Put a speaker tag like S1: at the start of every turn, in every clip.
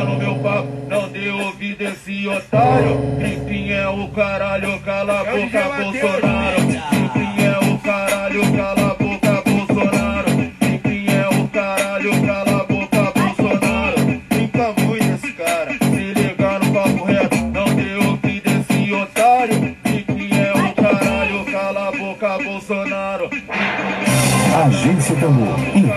S1: no meu papo, não dê ouvido esse otário. Enfim é o caralho, cala a boca, Bolsonaro. Enfim é o caralho, cala a boca, Bolsonaro. Enfim é o caralho, cala a boca, Bolsonaro. Fica muito esse cara, se ligar no papo reto, não dê ouvido esse otário. Enfim é o caralho, cala a boca, Bolsonaro.
S2: Agência Tambor e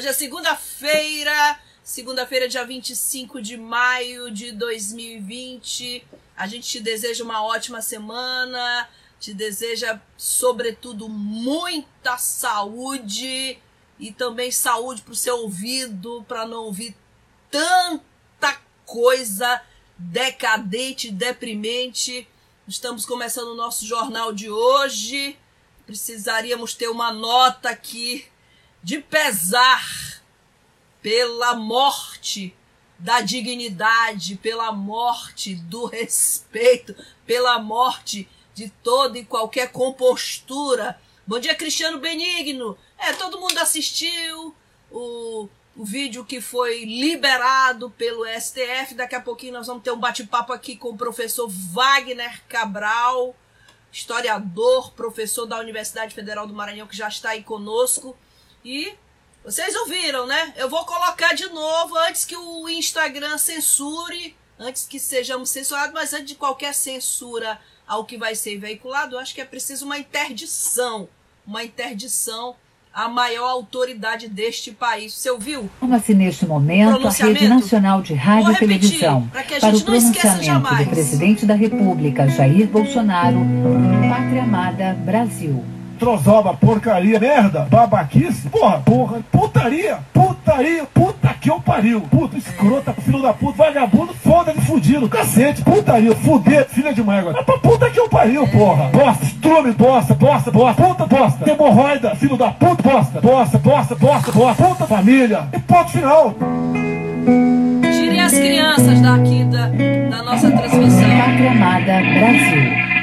S3: Hoje é segunda-feira, segunda-feira, dia 25 de maio de 2020. A gente te deseja uma ótima semana, te deseja, sobretudo, muita saúde e também saúde para o seu ouvido, para não ouvir tanta coisa decadente, deprimente. Estamos começando o nosso jornal de hoje. Precisaríamos ter uma nota aqui de pesar pela morte da dignidade, pela morte do respeito, pela morte de toda e qualquer compostura. Bom dia, Cristiano Benigno. É, todo mundo assistiu o, o vídeo que foi liberado pelo STF. Daqui a pouquinho nós vamos ter um bate-papo aqui com o professor Wagner Cabral, historiador, professor da Universidade Federal do Maranhão, que já está aí conosco. E vocês ouviram, né? Eu vou colocar de novo antes que o Instagram censure, antes que sejamos censurados, mas antes de qualquer censura ao que vai ser veiculado, eu acho que é preciso uma interdição, uma interdição à maior autoridade deste país. Você ouviu?
S4: Toma-se neste momento a Rede Nacional de Rádio e Televisão para o pronunciamento do presidente da República, Jair Bolsonaro, Pátria Amada Brasil
S5: trozoba, porcaria, merda, babaquice, porra, porra, putaria, putaria, puta que eu pariu, puta, escrota, filho da puta, vagabundo, foda de fudido, cacete, putaria, fuder, filha de mãe agora. Puta que eu pariu, porra. Bosta, estrume, bosta, bosta, bosta, puta, bosta, hemorroida, filho da puta, bosta, bosta, bosta, bosta, bosta, puta, família. E ponto final.
S3: Tirem as crianças daqui da, da nossa transmissão.
S4: Pátria Amada Brasil.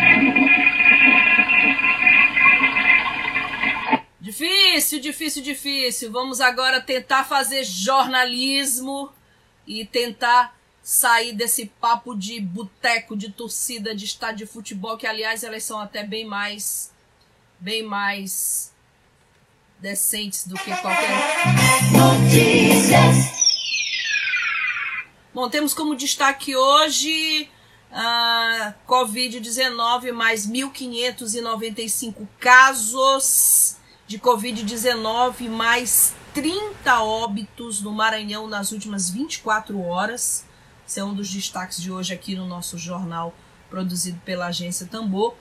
S3: Difícil, difícil, difícil. Vamos agora tentar fazer jornalismo e tentar sair desse papo de boteco, de torcida, de estádio de futebol, que aliás elas são até bem mais bem mais decentes do que qualquer Notícias. Bom, temos como destaque hoje uh, Covid-19, mais 1.595 casos de Covid-19, mais 30 óbitos no Maranhão nas últimas 24 horas. Esse é um dos destaques de hoje aqui no nosso jornal produzido pela agência Tambor.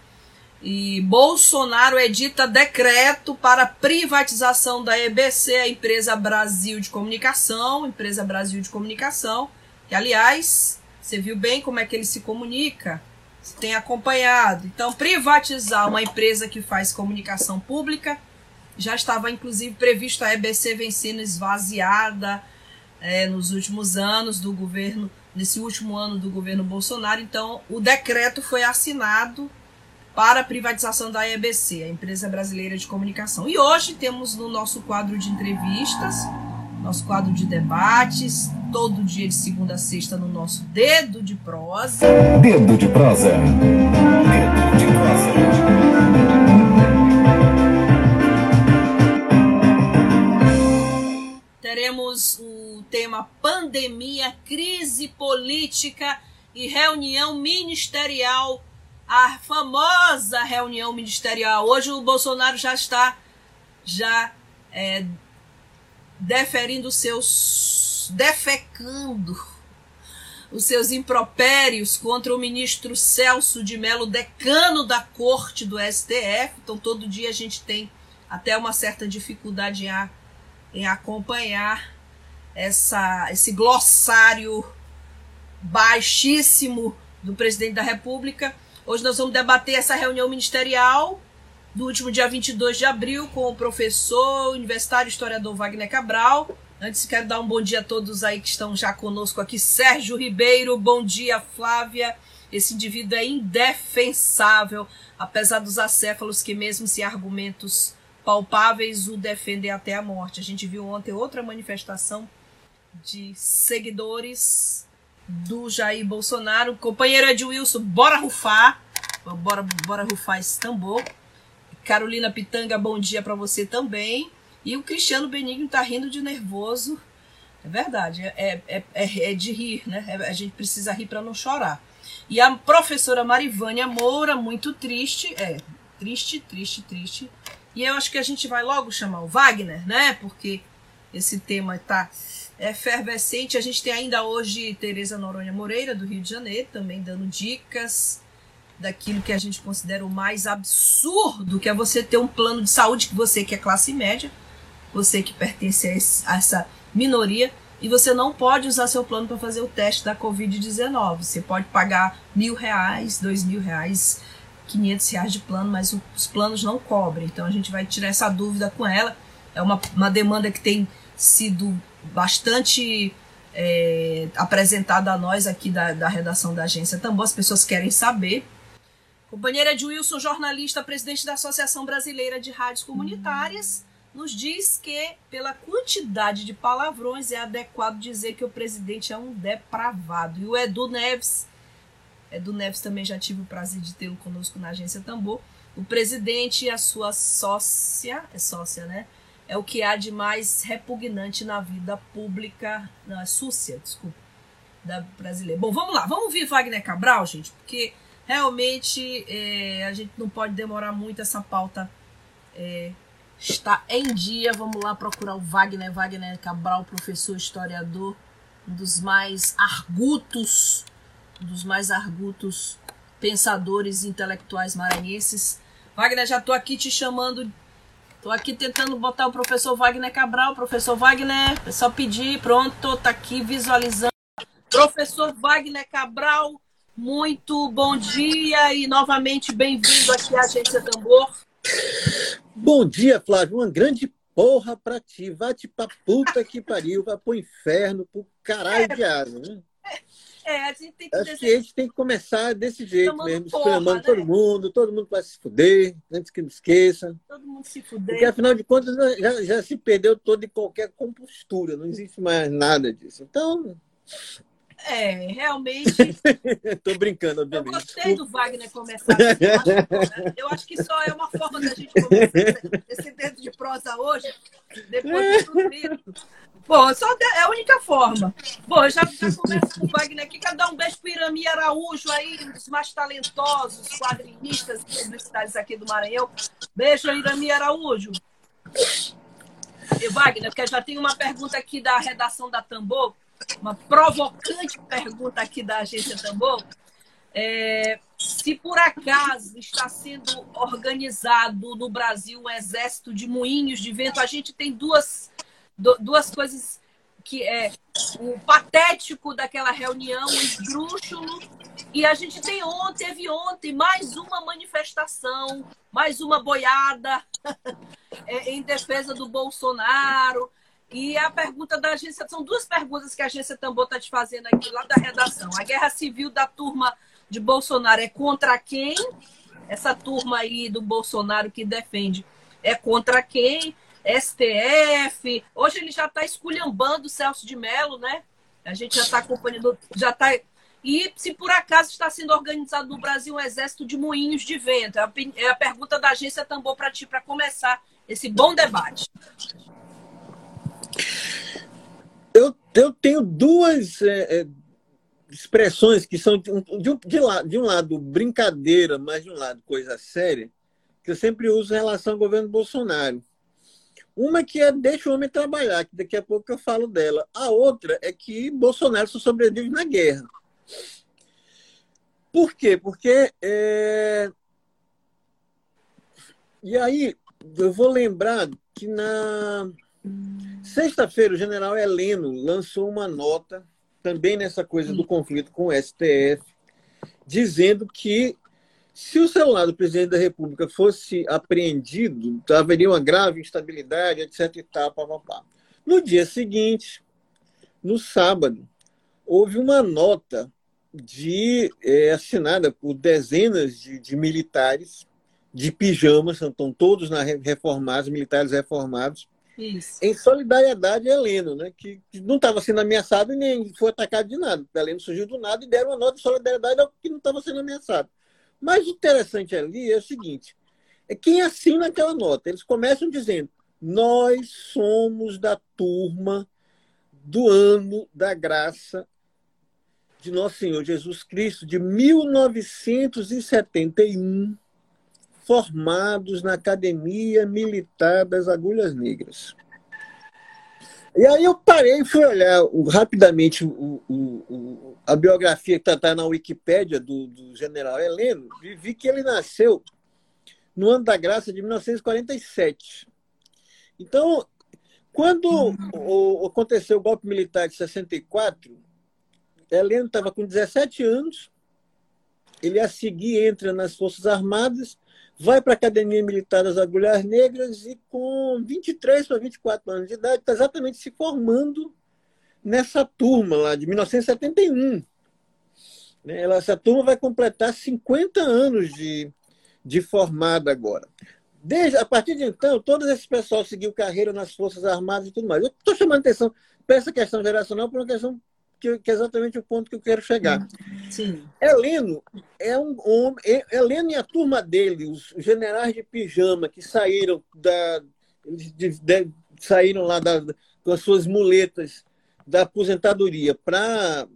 S3: E Bolsonaro edita decreto para privatização da EBC, a empresa Brasil de Comunicação, empresa Brasil de Comunicação, que aliás, você viu bem como é que ele se comunica, você tem acompanhado. Então, privatizar uma empresa que faz comunicação pública já estava, inclusive, previsto a EBC vem sendo esvaziada é, nos últimos anos do governo, nesse último ano do governo Bolsonaro. Então, o decreto foi assinado para a privatização da EBC, a Empresa Brasileira de Comunicação. E hoje temos no nosso quadro de entrevistas, nosso quadro de debates, todo dia de segunda a sexta no nosso Dedo de Prosa.
S2: Dedo de Prosa. Dedo de Prosa.
S3: Teremos o tema pandemia, crise política e reunião ministerial, a famosa reunião ministerial. Hoje o Bolsonaro já está já é, deferindo seus defecando os seus impropérios contra o ministro Celso de Mello, decano da corte do STF. Então todo dia a gente tem até uma certa dificuldade em em acompanhar essa, esse glossário baixíssimo do presidente da República. Hoje nós vamos debater essa reunião ministerial do último dia 22 de abril com o professor universitário historiador Wagner Cabral. Antes quero dar um bom dia a todos aí que estão já conosco aqui. Sérgio Ribeiro, bom dia Flávia. Esse indivíduo é indefensável, apesar dos acéfalos que mesmo se argumentos palpáveis o defendem até a morte. A gente viu ontem outra manifestação de seguidores do Jair Bolsonaro. Companheiro Ed Wilson, bora rufar. Bora, bora rufar esse tambor. Carolina Pitanga, bom dia para você também. E o Cristiano Benigno tá rindo de nervoso. É verdade, é, é, é, é de rir, né? É, a gente precisa rir para não chorar. E a professora Marivânia Moura, muito triste, é, triste, triste, triste. E eu acho que a gente vai logo chamar o Wagner, né? Porque esse tema tá efervescente. A gente tem ainda hoje Tereza Noronha Moreira, do Rio de Janeiro, também dando dicas daquilo que a gente considera o mais absurdo, que é você ter um plano de saúde que você que é classe média, você que pertence a, esse, a essa minoria, e você não pode usar seu plano para fazer o teste da Covid-19. Você pode pagar mil reais, dois mil reais, quinhentos reais de plano, mas os planos não cobrem. Então a gente vai tirar essa dúvida com ela. É uma, uma demanda que tem sido bastante é, apresentada a nós aqui da, da redação da agência Tambor. As pessoas querem saber Companheira de Wilson, jornalista, presidente da Associação Brasileira de Rádios Comunitárias, nos diz que, pela quantidade de palavrões, é adequado dizer que o presidente é um depravado. E o Edu Neves, Edu Neves também já tive o prazer de tê-lo conosco na agência Tambor. O presidente e a sua sócia, é sócia, né? É o que há de mais repugnante na vida pública, não, é súcia, desculpa, da brasileira. Bom, vamos lá, vamos ouvir Wagner Cabral, gente, porque Realmente, é, a gente não pode demorar muito, essa pauta é, está em dia. Vamos lá procurar o Wagner, Wagner Cabral, professor historiador, um dos mais argutos, dos mais argutos pensadores intelectuais maranhenses. Wagner, já estou aqui te chamando, estou aqui tentando botar o professor Wagner Cabral, professor Wagner, é só pedir, pronto, tá aqui visualizando. Professor Wagner Cabral, muito bom dia e novamente bem-vindo aqui à Agência Tambor.
S6: Bom dia, Flávio. Uma grande porra pra ti. Vai-te pra puta que pariu, vai pro inferno, pro caralho é, de asa, né?
S3: É, a gente tem
S6: que Acho que a gente tem que começar desse jeito mesmo, esperando né? todo mundo, todo mundo vai se fuder, antes que não esqueça.
S3: Todo mundo se fuder.
S6: Porque afinal de contas já, já se perdeu todo e qualquer compostura, não existe mais nada disso. Então,
S3: é, realmente.
S6: Tô brincando, obviamente.
S3: Eu gostei do Wagner começar. Eu acho que só é uma forma da gente começar esse dedo de prosa hoje, depois de tudo isso. Bom, só é a única forma. Bom, já, já começo com o Wagner aqui. Quero dar um beijo para Irami Araújo aí, um dos mais talentosos quadrinistas e publicitários aqui do Maranhão. Beijo, Irami Araújo. E Wagner, porque já tem uma pergunta aqui da redação da Tambor uma provocante pergunta aqui da agência Tambor. É, se por acaso está sendo organizado no Brasil um exército de moinhos de vento, a gente tem duas, duas coisas que é o patético daquela reunião, o esdrúxulo, e a gente tem ontem, teve ontem mais uma manifestação, mais uma boiada é, em defesa do Bolsonaro. E a pergunta da agência, são duas perguntas que a agência Tambor está te fazendo aqui lá da redação. A guerra civil da turma de Bolsonaro é contra quem? Essa turma aí do Bolsonaro que defende é contra quem? STF. Hoje ele já está esculhambando o Celso de Mello, né? A gente já está acompanhando, já está. E se por acaso está sendo organizado no Brasil um exército de moinhos de vento? É a, pergunta da agência Tambor para ti, para começar esse bom debate.
S6: Eu, eu tenho duas é, é, expressões que são de, de, de, de um lado brincadeira, mas de um lado coisa séria, que eu sempre uso em relação ao governo Bolsonaro. Uma que é deixa o homem trabalhar, que daqui a pouco eu falo dela. A outra é que Bolsonaro só sobrevive na guerra. Por quê? Porque. É... E aí, eu vou lembrar que na Sexta-feira, o general Heleno lançou uma nota também nessa coisa do conflito com o STF, dizendo que se o celular do presidente da República fosse apreendido, haveria uma grave instabilidade, etc. E tal, pá, pá, pá. No dia seguinte, no sábado, houve uma nota de é, assinada por dezenas de, de, militares de pijamas, estão todos na, reformados, militares reformados, Isso. em solidariedade a Heleno, né, que, que não estava sendo ameaçado e nem foi atacado de nada. Heleno surgiu do nada e deram uma nota de solidariedade ao que não estava sendo ameaçado. Mas o interessante ali é o seguinte: é quem assina aquela nota. Eles começam dizendo: nós somos da turma do ano da graça de Nosso Senhor Jesus Cristo de 1971, formados na Academia Militar das Agulhas Negras. E aí eu parei e fui olhar rapidamente o, o, o, a biografia que está na Wikipédia do, do, general Heleno e vi que ele nasceu no ano da graça de 1947. Então, quando o, aconteceu o golpe militar de 64, Heleno estava com 17 anos, ele a seguir entra nas Forças Armadas vai para a Academia Militar das Agulhas Negras e com 23 para 24 anos de idade está exatamente se formando nessa turma lá de 1971. Né? Essa turma vai completar 50 anos de, de formada agora. Desde, a partir de então, todo esse pessoal seguiu carreira nas Forças Armadas e tudo mais. Eu estou chamando atenção para essa questão geracional por uma questão que, que, é exatamente o ponto que eu quero chegar. Sim. Heleno é um homem. Heleno e a turma dele, os generais de pijama que saíram da. De, de, saíram lá da, com as suas muletas da aposentadoria para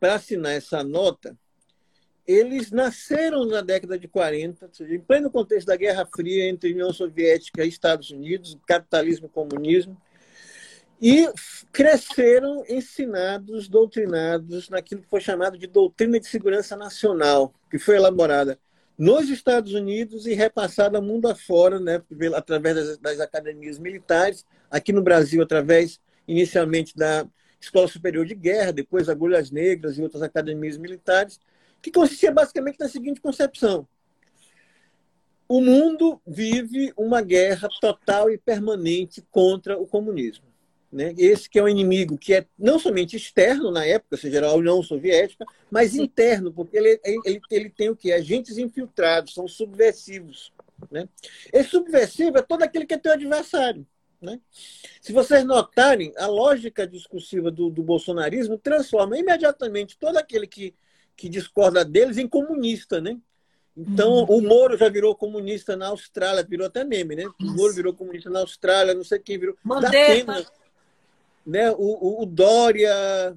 S6: assinar essa nota, eles nasceram na década de 40, seja, em pleno contexto da Guerra Fria entre União Soviética e Estados Unidos, capitalismo e comunismo e cresceram ensinados, doutrinados naquilo que foi chamado de doutrina de segurança nacional, que foi elaborada nos Estados Unidos e repassada mundo afora, né, através das, das academias militares, aqui no Brasil, através, inicialmente, da Escola Superior de Guerra, depois Agulhas Negras e outras academias militares, que consistia basicamente na seguinte concepção: o mundo vive uma guerra total e permanente contra o comunismo. Né? Esse que é um inimigo que é não somente externo na época, ou seja, a União Soviética, mas Sim. interno, porque ele, ele, ele tem o que? Agentes infiltrados, são subversivos. Né? Esse subversivo é todo aquele que é teu adversário. Né? Se vocês notarem, a lógica discursiva do, do bolsonarismo transforma imediatamente todo aquele que, que discorda deles em comunista. Né? Então, uhum. o Moro já virou comunista na Austrália, virou até meme, né? O Moro virou comunista na Austrália, não sei quem virou.
S3: Mandetta
S6: né? o, o Dória,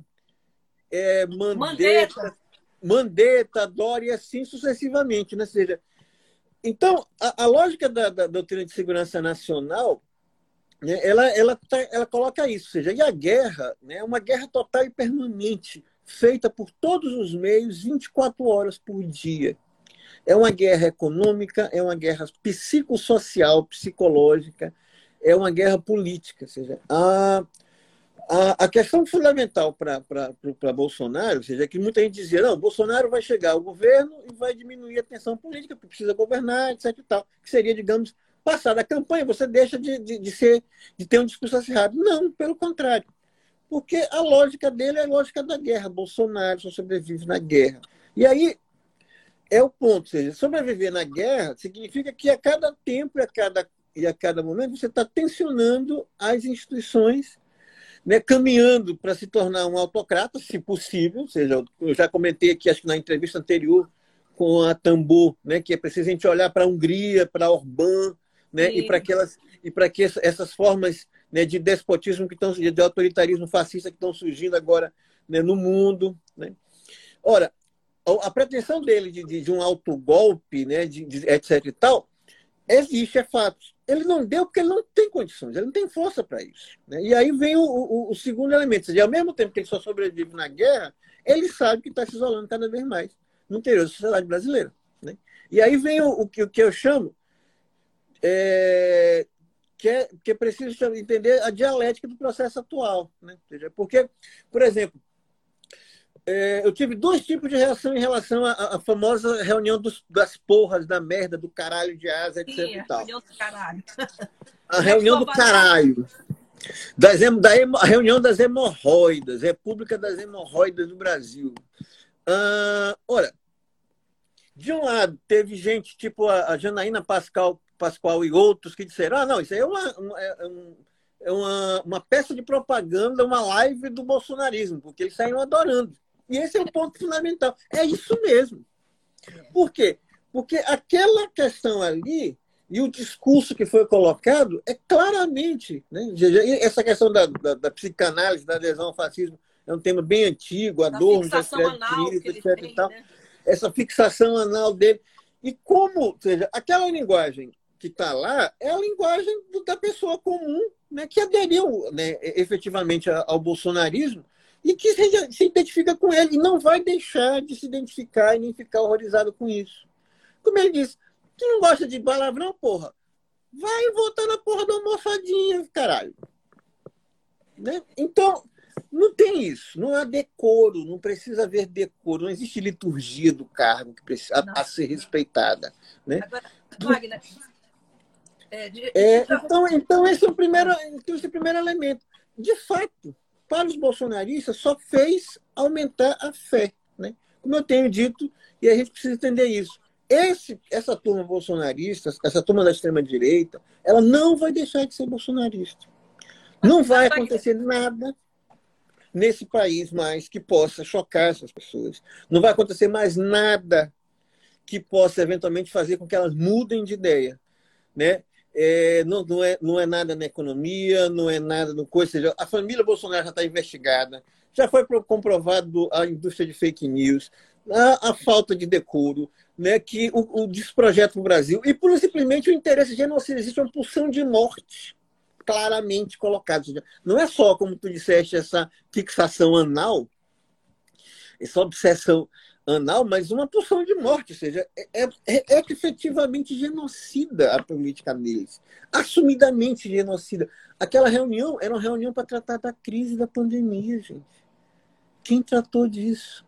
S6: é, Mandetta, Mandetta, Dória, assim sucessivamente. Né? Ou seja, então, a, a lógica da, da, doutrina de segurança nacional né, ela, ela, tá, ela coloca isso. Ou seja, e a guerra né, é uma guerra total e permanente, feita por todos os meios, 24 horas por dia. É uma guerra econômica, é uma guerra psicossocial, psicológica, é uma guerra política. Ou seja, a, a, a questão fundamental para Bolsonaro, ou seja, é que muita gente dizia, não, Bolsonaro vai chegar ao governo e vai diminuir a tensão política, porque precisa governar, etc. E tal, que seria, digamos, passar da campanha, você deixa de, de, de, ser, de ter um discurso acirrado. Não, pelo contrário. Porque a lógica dele é a lógica da guerra. Bolsonaro só sobrevive na guerra. E aí é o ponto. Ou seja, sobreviver na guerra significa que a cada tempo e a cada, e a cada momento você está tensionando as instituições né, caminhando para se tornar um autocrata, se possível. Ou seja, eu já comentei aqui, acho que na entrevista anterior, com a Tambor, né, que é preciso a gente olhar para a Hungria, para Orbán, né, e para aquelas e para que essas formas né, de despotismo que estão de autoritarismo fascista que estão surgindo agora né, no mundo, né? Ora, a pretensão dele de, de, de um autogolpe, né, de, de, etc e tal, existe, é fato ele não deu porque ele não tem condições, ele não tem força para isso. Né? E aí vem o, o, o, segundo elemento. Seja, ao mesmo tempo que ele só sobrevive na guerra, ele sabe que está se isolando cada vez mais no interior da sociedade brasileira. Né? E aí vem o, o, que, o que eu chamo é, que, é, que é preciso entender a dialética do processo atual. Né? Porque, por exemplo, é, eu tive dois tipos de reação em relação à, à famosa reunião dos, das porras, da merda, do caralho de asa, etc. Sim,
S3: a reunião do caralho.
S6: A reunião do caralho. Das, da, a reunião das hemorroidas, República das Hemorroidas do Brasil. Ah, olha, de um lado, teve gente tipo a, a Janaína Pascal, Pascoal e outros que disseram: ah, não, isso aí é uma, uma, é, um, é uma, uma peça de propaganda, uma live do bolsonarismo, porque eles saíram adorando. E esse é o ponto fundamental. É isso mesmo. Por quê? Porque aquela questão ali e o discurso que foi colocado é claramente. Né? Essa questão da, da, da psicanálise, da adesão ao fascismo, é um tema bem antigo, Adorno já escreve etc. Tem, tal. Né? Essa fixação anal dele. E como, ou seja, aquela linguagem que está lá é a linguagem da pessoa comum né, que aderiu né, efetivamente ao bolsonarismo e que se, se identifica com ele e não vai deixar de se identificar e nem ficar horrorizado com isso. Como ele disse, tu não gosta de palavrão, porra? Vai voltar na porra da almofadinha, caralho. Né? Então, não tem isso. Não há decoro, não precisa haver decoro, não existe liturgia do cargo que precisa a, a ser respeitada. Né? Agora, Wagner. É, de, é, então, então, esse é o primeiro, então esse é o primeiro elemento. De fato, para os bolsonaristas, só fez aumentar a fé. Né? Como eu tenho dito, e a gente precisa entender isso. Esse, essa turma bolsonarista, essa turma da extrema-direita, ela não vai deixar de ser bolsonarista. Não vai acontecer nada nesse país mais que possa chocar essas pessoas. Não vai acontecer mais nada que possa eventualmente fazer com que elas mudem de ideia. Né? É, não, não, é, não é nada na economia, não é nada no coisa. Seja, a família Bolsonaro já está investigada, já foi comprovado a indústria de fake news, a, a falta de decoro, né, que o, o desprojeto no Brasil, e por simplesmente o interesse genocida. Existe uma pulsão de morte claramente colocada. Não é só, como tu disseste, essa fixação anal, essa obsessão anal, mas uma porção de morte, ou seja, é, é, é, efetivamente genocida a política deles, assumidamente genocida. Aquela reunião era uma reunião para tratar da crise da pandemia, gente. Quem tratou disso?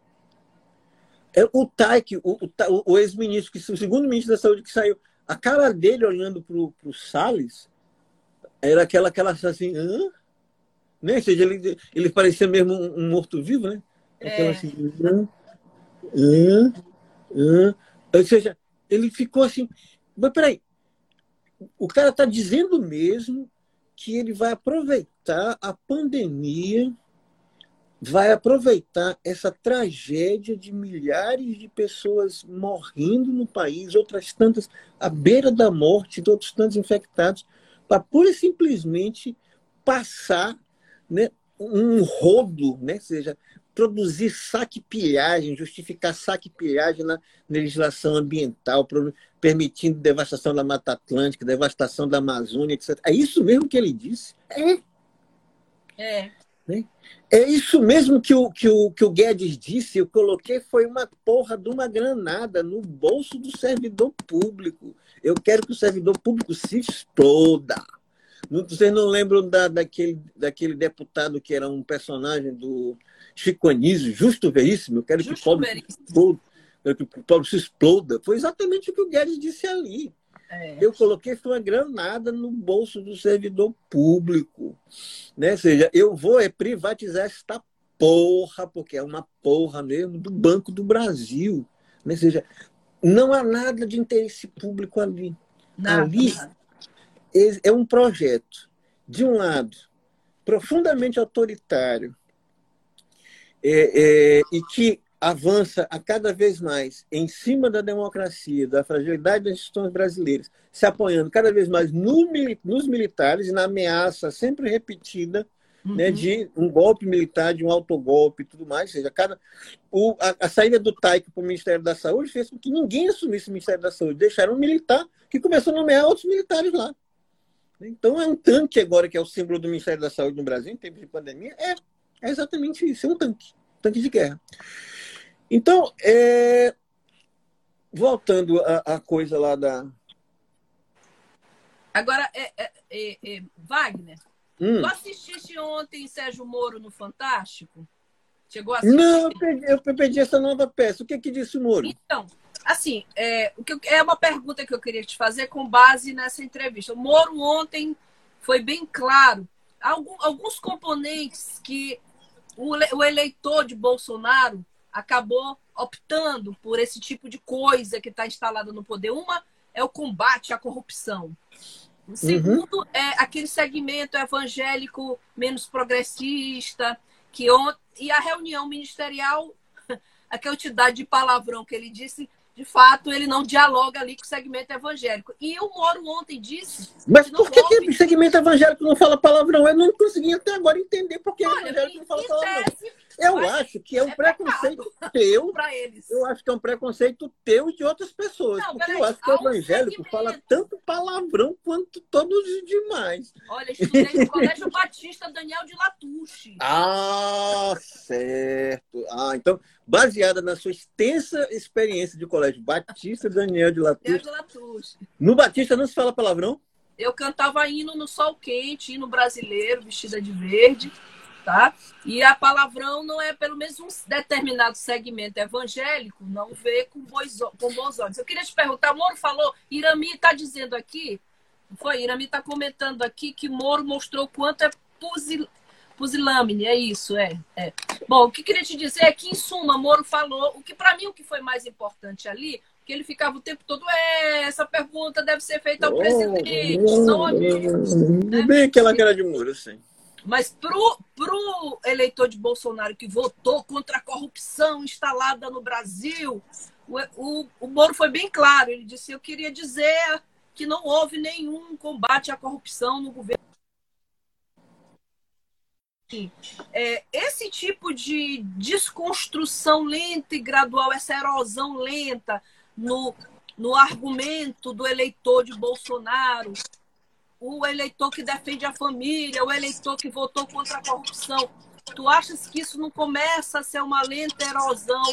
S6: É o Taik, o, o, o ex-ministro, que o segundo ministro da Saúde que saiu, a cara dele olhando para o Salles era aquela, aquela assim, hã? Né? Ou seja, ele, ele parecia mesmo um, um morto-vivo, né? Aquela é. assim, hã? Hã? Hã? Ou seja, ele ficou assim. Mas peraí, o cara está dizendo mesmo que ele vai aproveitar a pandemia, vai aproveitar essa tragédia de milhares de pessoas morrendo no país, outras tantas à beira da morte, outros tantos infectados, para pura e simplesmente passar né, um rodo, né? Ou seja, produzir saque-pilhagem, justificar saque-pilhagem na legislação ambiental, permitindo devastação da Mata Atlântica, devastação da Amazônia, etc. É isso mesmo que ele disse? É.
S3: É.
S6: Né? É isso mesmo que o, que, o, que o Guedes disse. Eu coloquei foi uma porra de uma granada no bolso do servidor público. Eu quero que o servidor público se exploda. Vocês não lembram da, daquele, daquele deputado que era um personagem do Chico Anísio, Justo Veríssimo? Eu quero Justo que o povo, exploda, que o povo se exploda. Foi exatamente o que o Guedes disse ali. É. Eu coloquei foi uma granada no bolso do servidor público. Né? Ou seja, eu vou é privatizar esta porra, porque é uma porra mesmo, do Banco do Brasil. Né? Ou seja, não há nada de interesse público ali. Nada, ali nada é um projeto, de um lado, profundamente autoritário é, é, e que avança a cada vez mais em cima da democracia, da fragilidade das instituições brasileiras, se apoiando cada vez mais no, nos militares e na ameaça sempre repetida né, uhum. né, de um golpe militar, de um autogolpe e tudo mais. Ou seja, cada, o, a, a saída do TAIC para o Ministério da Saúde fez com que ninguém assumisse o Ministério da Saúde. Deixaram um militar que começou a nomear outros militares lá. Então, é um tanque agora, que é o símbolo do Ministério da Saúde no Brasil, em tempos de pandemia, é, é exatamente isso, é um tanque, um tanque de guerra. Então, é, voltando à coisa lá da.
S3: Agora, é, é, é, é Wagner, hum. tu assististe ontem Sérgio Moro no Fantástico?
S6: Chegou a assistir? Não, eu perdi, eu perdi essa nova peça. O que, disse o Moro?
S3: Então, assim.
S6: O que, disse o Moro?
S3: Então, assim, é, o que, é uma pergunta que eu queria te fazer com base nessa entrevista. O Moro ontem foi bem claro. alguns componentes que o, eleitor de Bolsonaro acabou optando por esse tipo de coisa que está instalada no poder. Uma é o combate à corrupção. O segundo uhum. é aquele segmento evangélico menos progressista, que e a reunião ministerial, a quantidade de palavrão que ele disse, de fato, ele não dialoga ali com o segmento evangélico. E o Moro ontem disse.
S6: Mas por que, que o segmento evangélico não fala palavrão? Eu não consegui até agora entender por que o evangélico não fala palavrão. Eu acho que é um é preconceito teu. Eu acho que é um preconceito teu e de outras pessoas. Não, porque eu acho que o evangélico fala tanto palavrão quanto todos os demais.
S3: Olha, estudei no Colégio Batista Daniel de Latouche.
S6: Ah, certo. Ah, então, baseada na sua extensa experiência de Colégio Batista Daniel de Latouche. Daniel de Latouche. No Batista não se fala palavrão?
S3: Eu cantava hino no sol quente, hino brasileiro, vestida de verde tá? E a palavrão não é, pelo menos um determinado segmento evangélico, não vê com, bois, com bons olhos. Eu queria te perguntar, Moro falou, Irami está dizendo aqui, foi, Irami está comentando aqui que Moro mostrou quanto é pusil, pusilâmine, é isso, é, é. Bom, o que queria te dizer é que, em suma, Moro falou, o que para mim o que foi mais importante ali, que ele ficava o tempo todo, é, essa pergunta deve ser feita ao oh, presidente, oh, são amigos.
S6: Né? Bem aquela cara de Moro, sim.
S3: Mas pro, pro eleitor de Bolsonaro que votou contra a corrupção instalada no Brasil, o, o, o Moro foi bem claro. Ele disse: Eu queria dizer que não houve nenhum combate à corrupção no governo. É, esse tipo de desconstrução lenta e gradual, essa erosão lenta no, no argumento do eleitor de Bolsonaro, o eleitor que defende a família, o eleitor que votou contra a corrupção. Tu achas que isso não começa a ser uma lenta erosão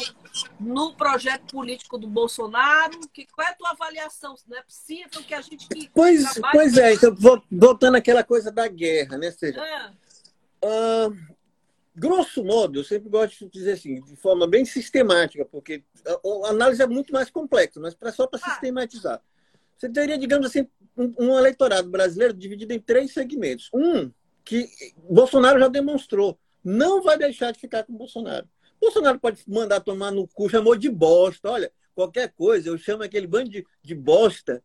S3: no projeto político do Bolsonaro? Que, qual é a tua avaliação? Não é possível que a gente. Que
S6: pois, pois é, então, voltando àquela coisa da guerra, né? Seja, é. uh, grosso modo, eu sempre gosto de dizer assim, de forma bem sistemática, porque a, a análise é muito mais complexa, mas pra, só para ah. sistematizar. Você teria, digamos assim, um, um eleitorado brasileiro dividido em três segmentos. Um, que Bolsonaro já demonstrou, não vai deixar de ficar com Bolsonaro. Bolsonaro pode mandar tomar no cu, chamou de bosta. Olha, qualquer coisa, eu chamo aquele bando de, de bosta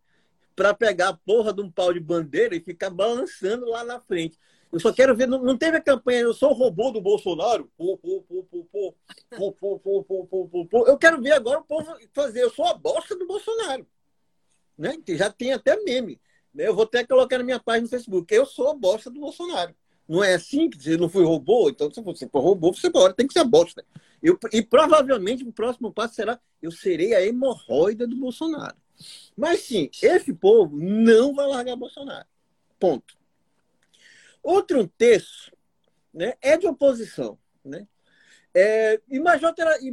S6: para pegar a porra de um pau de bandeira e ficar balançando lá na frente. Eu só quero ver, não, não teve a campanha, eu sou o robô do Bolsonaro. Eu quero ver agora o povo fazer, eu sou a bosta do Bolsonaro. Né? Já tem até meme. Eu vou até colocar na minha página no Facebook. Eu sou a bosta do Bolsonaro. Não é assim que você não foi robô? Então, se você for robô, você pode, tem que ser bosta. Eu, e provavelmente o próximo passo será: eu serei a hemorroida do Bolsonaro. Mas sim, esse povo não vai largar Bolsonaro. Ponto. Outro terço né, é de oposição. Né? É, e,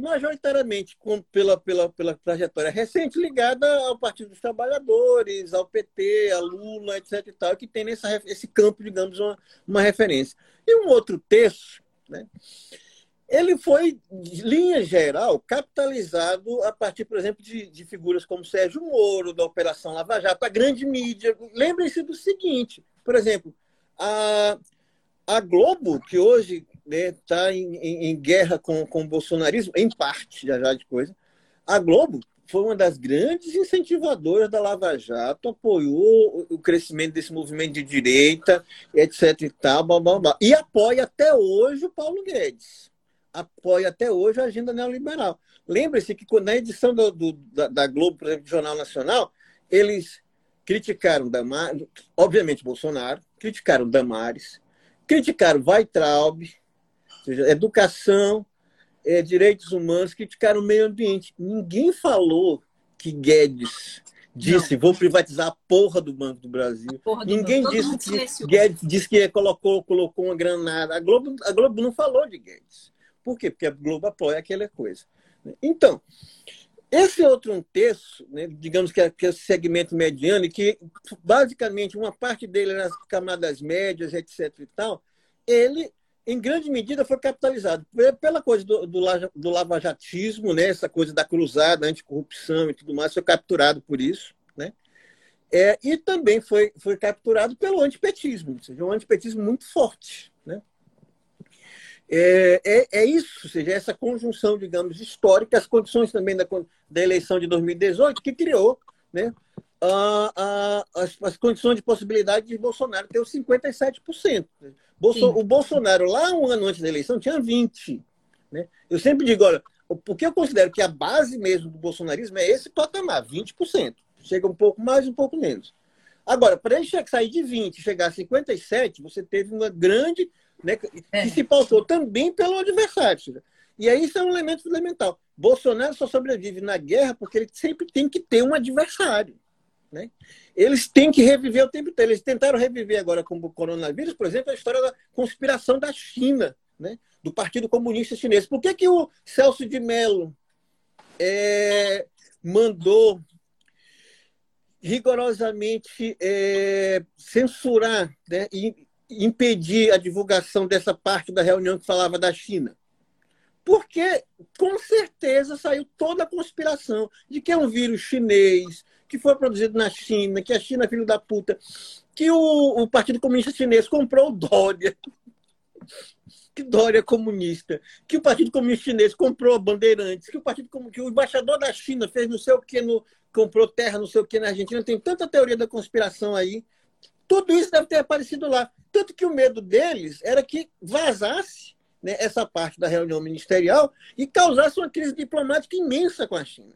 S6: majoritariamente com, pela, pela, pela trajetória recente ligada ao Partido dos Trabalhadores, ao PT, a Lula, etc. E tal, que tem nessa, esse campo, digamos, uma, uma referência. E um outro terço, né, ele foi, de linha geral, capitalizado a partir, por exemplo, de, de figuras como Sérgio Moro, da Operação Lava Jato, a grande mídia. Lembrem-se do seguinte, por exemplo, a, a Globo, que hoje está né, tá em, em, em, guerra com, com o bolsonarismo, em parte, já já de coisa. A Globo foi uma das grandes incentivadoras da Lava Jato, apoiou o crescimento desse movimento de direita, etc. e tal, blá, blá, blá. e apoia até hoje o Paulo Guedes. Apoia até hoje a agenda neoliberal. Lembre-se que na edição do, do, da, da, Globo, por exemplo, do Jornal Nacional, eles criticaram Damares, obviamente Bolsonaro, criticaram Damares, criticaram Weitraub, seja, educação, é, direitos humanos, criticaram o meio ambiente. Ninguém falou que Guedes disse não. vou privatizar a porra do Banco do Brasil. Do Ninguém disse que Guedes disse que colocou, colocou uma granada. A Globo, a Globo não falou de Guedes. Por quê? Porque a Globo apoia aquela coisa. Então, esse outro terço, né, digamos que é, que é o segmento mediano, que basicamente uma parte dele é nas camadas médias, etc. e tal, ele em grande medida, foi capitalizado pela coisa do, do, do lavajatismo, né? essa coisa da cruzada, anticorrupção e tudo mais, foi capturado por isso. Né? É, e também foi, foi capturado pelo antipetismo, ou seja, um antipetismo muito forte. Né? É, é, é, isso, ou seja, essa conjunção, digamos, histórica, as condições também da, da eleição de 2018, que criou né, a, a, as, as, condições de possibilidade de Bolsonaro ter os 57%. Bolso, o Bolsonaro, lá um ano antes da eleição, tinha 20%. Né? Eu sempre digo, olha, porque eu considero que a base mesmo do bolsonarismo é esse patamar, 20%. Chega um pouco mais, um pouco menos. Agora, para ele sair de 20 e chegar a 57, você teve uma grande. Né, é. que se pautou também pelo adversário. E aí isso é um elemento fundamental. Bolsonaro só sobrevive na guerra porque ele sempre tem que ter um adversário. Né? Eles têm que reviver o tempo inteiro. Eles tentaram reviver agora com o coronavírus, por exemplo, a história da conspiração da China, né? do Partido Comunista Chinês. Por que, que o Celso de Mello é, mandou rigorosamente é, censurar né? e impedir a divulgação dessa parte da reunião que falava da China? Porque, com certeza, saiu toda a conspiração de que é um vírus chinês, que foi produzido na China, que a China é filho da puta, que o, o Partido Comunista Chinês comprou o Dória, que Dória é comunista, que o Partido Comunista Chinês comprou a Bandeirantes, que o Partido que o embaixador da China fez não sei o que, no, comprou terra não sei o que na Argentina, tem tanta teoria da conspiração aí. Tudo isso deve ter aparecido lá. Tanto que o medo deles era que vazasse né, essa parte da reunião ministerial e causasse uma crise diplomática imensa com a China.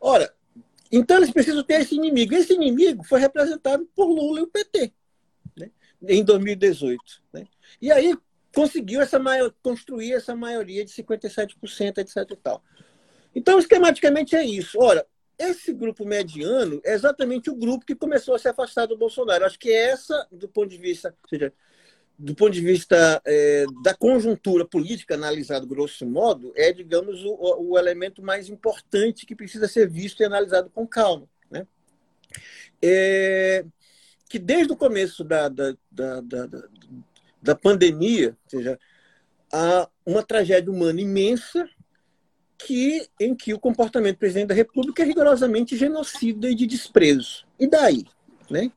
S6: Ora, então eles precisam ter esse inimigo. Esse inimigo foi representado por Lula e o PT né? em 2018. Né? E aí conseguiu essa maior, construir essa maioria de 57%, etc. E tal. Então, esquematicamente é isso. Ora, esse grupo mediano é exatamente o grupo que começou a se afastar do Bolsonaro. Acho que essa, do ponto de vista, seja, do ponto de vista é, da conjuntura política, analisado grosso modo, é, digamos, o, o, elemento mais importante que precisa ser visto e analisado com calma. Né? É, que desde o começo da, da, da, da, da pandemia, ou seja, há uma tragédia humana imensa que, em que o comportamento do presidente da República é rigorosamente genocida e de desprezo. E daí? Né?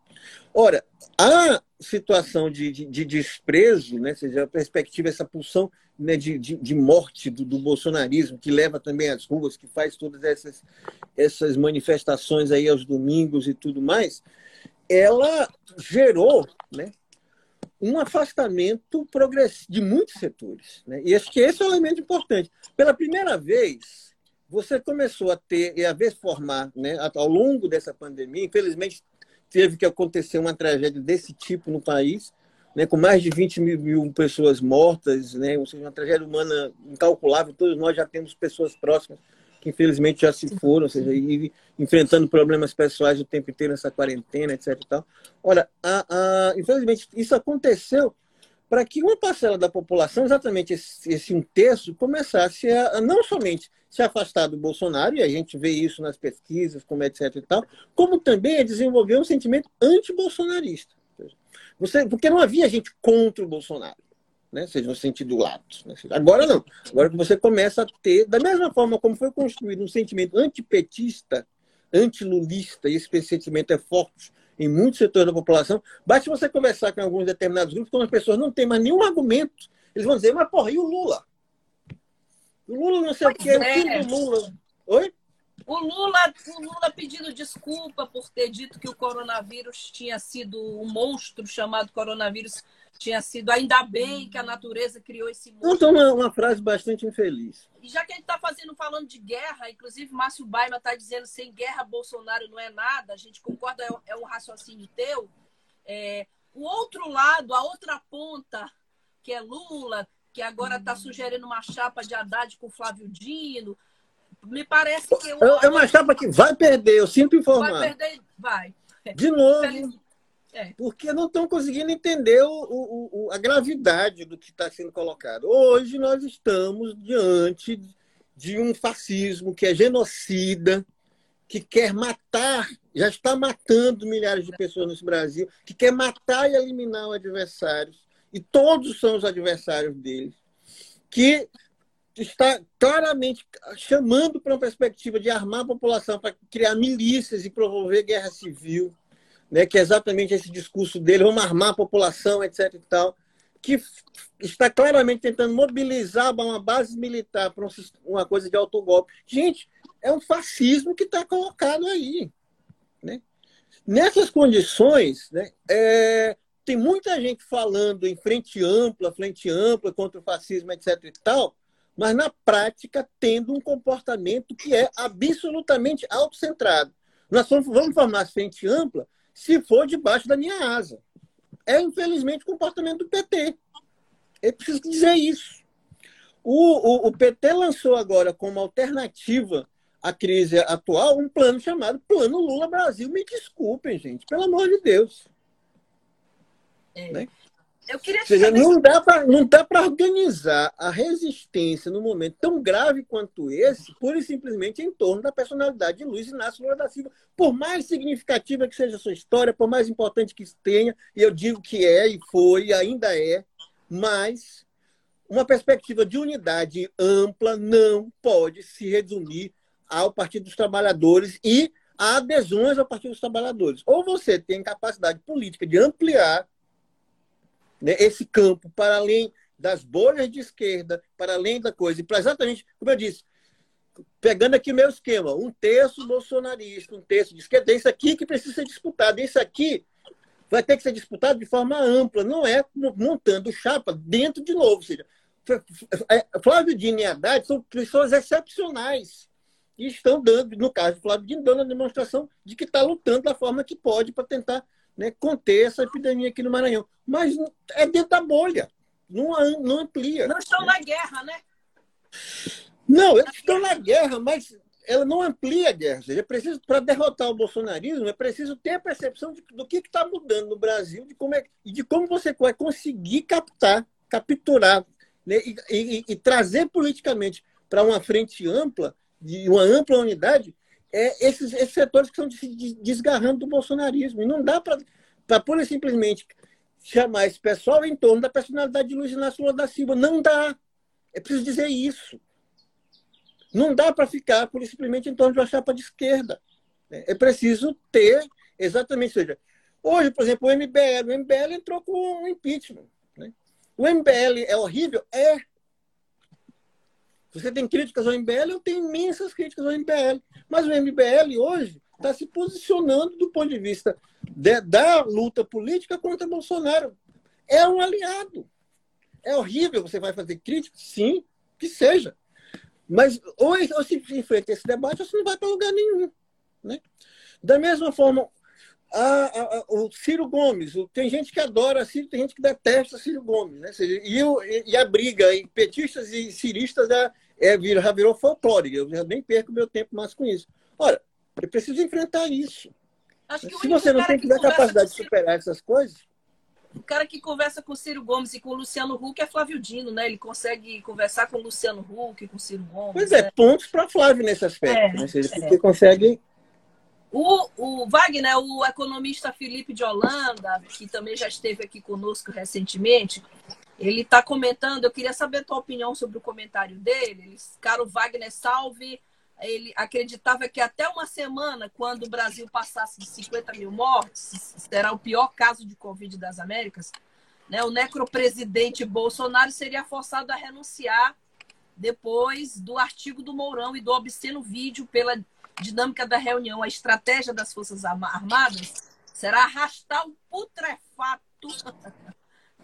S6: Ora, a situação de, de, de desprezo, né, seja, a perspectiva, essa pulsão né, de, de, de, morte do, do, bolsonarismo, que leva também às ruas, que faz todas essas, essas manifestações aí aos domingos e tudo mais, ela gerou né, um afastamento de muitos setores. Né? E acho que esse é um elemento importante. Pela primeira vez, você começou a ter e a ver formar, né, ao longo dessa pandemia, infelizmente teve que acontecer uma tragédia desse tipo no país, né, com mais de 20 mil, mil pessoas mortas, né, ou seja, uma tragédia humana incalculável. Todos nós já temos pessoas próximas que infelizmente já se foram, ou seja, e, enfrentando problemas pessoais o tempo inteiro nessa quarentena, etc. E tal. Olha, a, a, infelizmente isso aconteceu para que uma parcela da população, exatamente esse, esse um terço, começasse a, a, não somente se afastar do Bolsonaro, e a gente vê isso nas pesquisas, como etc e tal, como também a desenvolver um sentimento anti-bolsonarista. Você, porque não havia gente contra o Bolsonaro, né? seja no sentido lato. Né? Agora não. Agora que você começa a ter, da mesma forma como foi construído um sentimento antipetista, antilulista, e esse sentimento é forte em muitos setores da população, basta você conversar com alguns determinados grupos, quando as pessoas não têm mais nenhum argumento, eles vão dizer, mas porra, e o Lula? O Lula não sei o quê, é. o filho do Lula. Oi?
S3: O Lula, o Lula pedindo desculpa por ter dito que o coronavírus tinha sido um monstro chamado coronavírus, tinha sido ainda bem que a natureza criou esse monstro.
S6: Então, uma, uma frase bastante infeliz.
S3: E já que a gente está fazendo falando de guerra, inclusive Márcio Baima está dizendo sem guerra Bolsonaro não é nada, a gente concorda, é, um raciocínio teu. É, o outro lado, a outra ponta, que é Lula, que agora está sugerindo uma chapa de Haddad com Flávio Dino. Me parece que.
S6: É, é uma chapa que vai perder, eu sinto informar.
S3: Vai perder, vai.
S6: De novo. É. Porque não estão conseguindo entender o, o, o, a gravidade do que está sendo colocado. Hoje nós estamos diante de um fascismo que é genocida, que quer matar, já está matando milhares de pessoas nesse Brasil, que quer matar e eliminar o adversário e todos são os adversários dele, que está claramente chamando para uma perspectiva de armar a população para criar milícias e promover guerra civil, né, que é exatamente esse discurso dele, vamos armar a população, etc. e tal, que está claramente tentando mobilizar uma base militar para uma coisa de autogolpe. Gente, é um fascismo que está colocado aí. Né? Nessas condições, né, é, tem muita gente falando em frente ampla, frente ampla contra o fascismo, etc. e tal, mas na prática tendo um comportamento que é absolutamente autocentrado. Nós vamos formar frente ampla se for debaixo da minha asa. É, infelizmente, o comportamento do PT. Eu preciso dizer isso. O, o, o PT lançou agora como alternativa à crise atual um plano chamado Plano Lula Brasil. Me desculpem, gente, pelo amor de Deus.
S3: É. Né? Eu queria
S6: seja, não dá para não dá para organizar a resistência num momento tão grave quanto esse, pura e simplesmente em torno da personalidade de Luiz Inácio Lula da Silva. Por mais significativa que seja a sua história, por mais importante que tenha, e eu digo que é e foi e ainda é, mas uma perspectiva de unidade ampla não pode se resumir ao Partido dos Trabalhadores e a adesões ao Partido dos Trabalhadores. Ou você tem capacidade política de ampliar né, esse campo para além das bolhas de esquerda, para além da coisa. E para exatamente, como eu disse, pegando aqui o meu esquema, um terço bolsonarista, um terço de esquerda, é isso aqui que precisa ser disputado. Isso aqui vai ter que ser disputado de forma ampla, não é montando chapa dentro de novo. Ou seja, é, Flávio Dino e Haddad são pessoas excepcionais e estão dando, no caso do Flávio Dino, dando a demonstração de que está lutando da forma que pode para tentar né, conter essa epidemia aqui no Maranhão. Mas é dentro da bolha, não, não amplia.
S3: Não estão na guerra, né?
S6: Não, eles estão na guerra, mas ela não amplia a guerra. Ou seja, é preciso, para derrotar o bolsonarismo, é preciso ter a percepção de, do que está mudando no Brasil de como é, e de como você vai conseguir captar, capturar né, e, e, e trazer politicamente para uma frente ampla, de uma ampla unidade, é, esses, esses setores que estão se desgarrando do bolsonarismo. E não dá para pura e simplesmente chamar esse pessoal em torno da personalidade de Luiz Inácio Lula da Silva. Não dá. É preciso dizer isso. Não dá para ficar pura e simplesmente em torno de uma chapa de esquerda. É preciso ter exatamente. Seja, hoje, por exemplo, o MBL. O MBL entrou com um impeachment. Né? O MBL é horrível? É. Você tem críticas ao MBL? Eu tenho imensas críticas ao MBL. Mas o MBL hoje está se posicionando do ponto de vista de, da luta política contra Bolsonaro. É um aliado. É horrível, você vai fazer crítica? Sim, que seja. Mas ou, ou se enfrenta esse debate, ou você não vai para lugar nenhum. Né? Da mesma forma, a, a, o Ciro Gomes, o, tem gente que adora Ciro, tem gente que detesta Ciro Gomes. Né? Seja, e, e, a briga em petistas e ciristas já, é, vira, já virou folclore. Eu já nem perco meu tempo mais com isso. Ora, eu preciso enfrentar isso. Se você não tem que ter capacidade de superar essas coisas.
S3: O cara que conversa com o Ciro Gomes e com o Luciano Huck é Flávio Dino, né? Ele consegue conversar com o Luciano Huck, com o Ciro Gomes.
S6: Pois é, né? pontos para Flávio nesse aspecto. É, né? Ele é. consegue
S3: o, o Wagner, o economista Felipe de Holanda, que também já esteve aqui conosco recentemente, ele está comentando, eu queria saber a tua opinião sobre o comentário dele. Ele, caro Wagner, salve. Ele acreditava que até uma semana, quando o Brasil passasse de 50 mil mortes, será o pior caso de Covid das Américas, né? o necropresidente Bolsonaro seria forçado a renunciar depois do artigo do Mourão e do obsceno vídeo pela dinâmica da reunião, a estratégia das Forças Armadas será arrastar o putrefato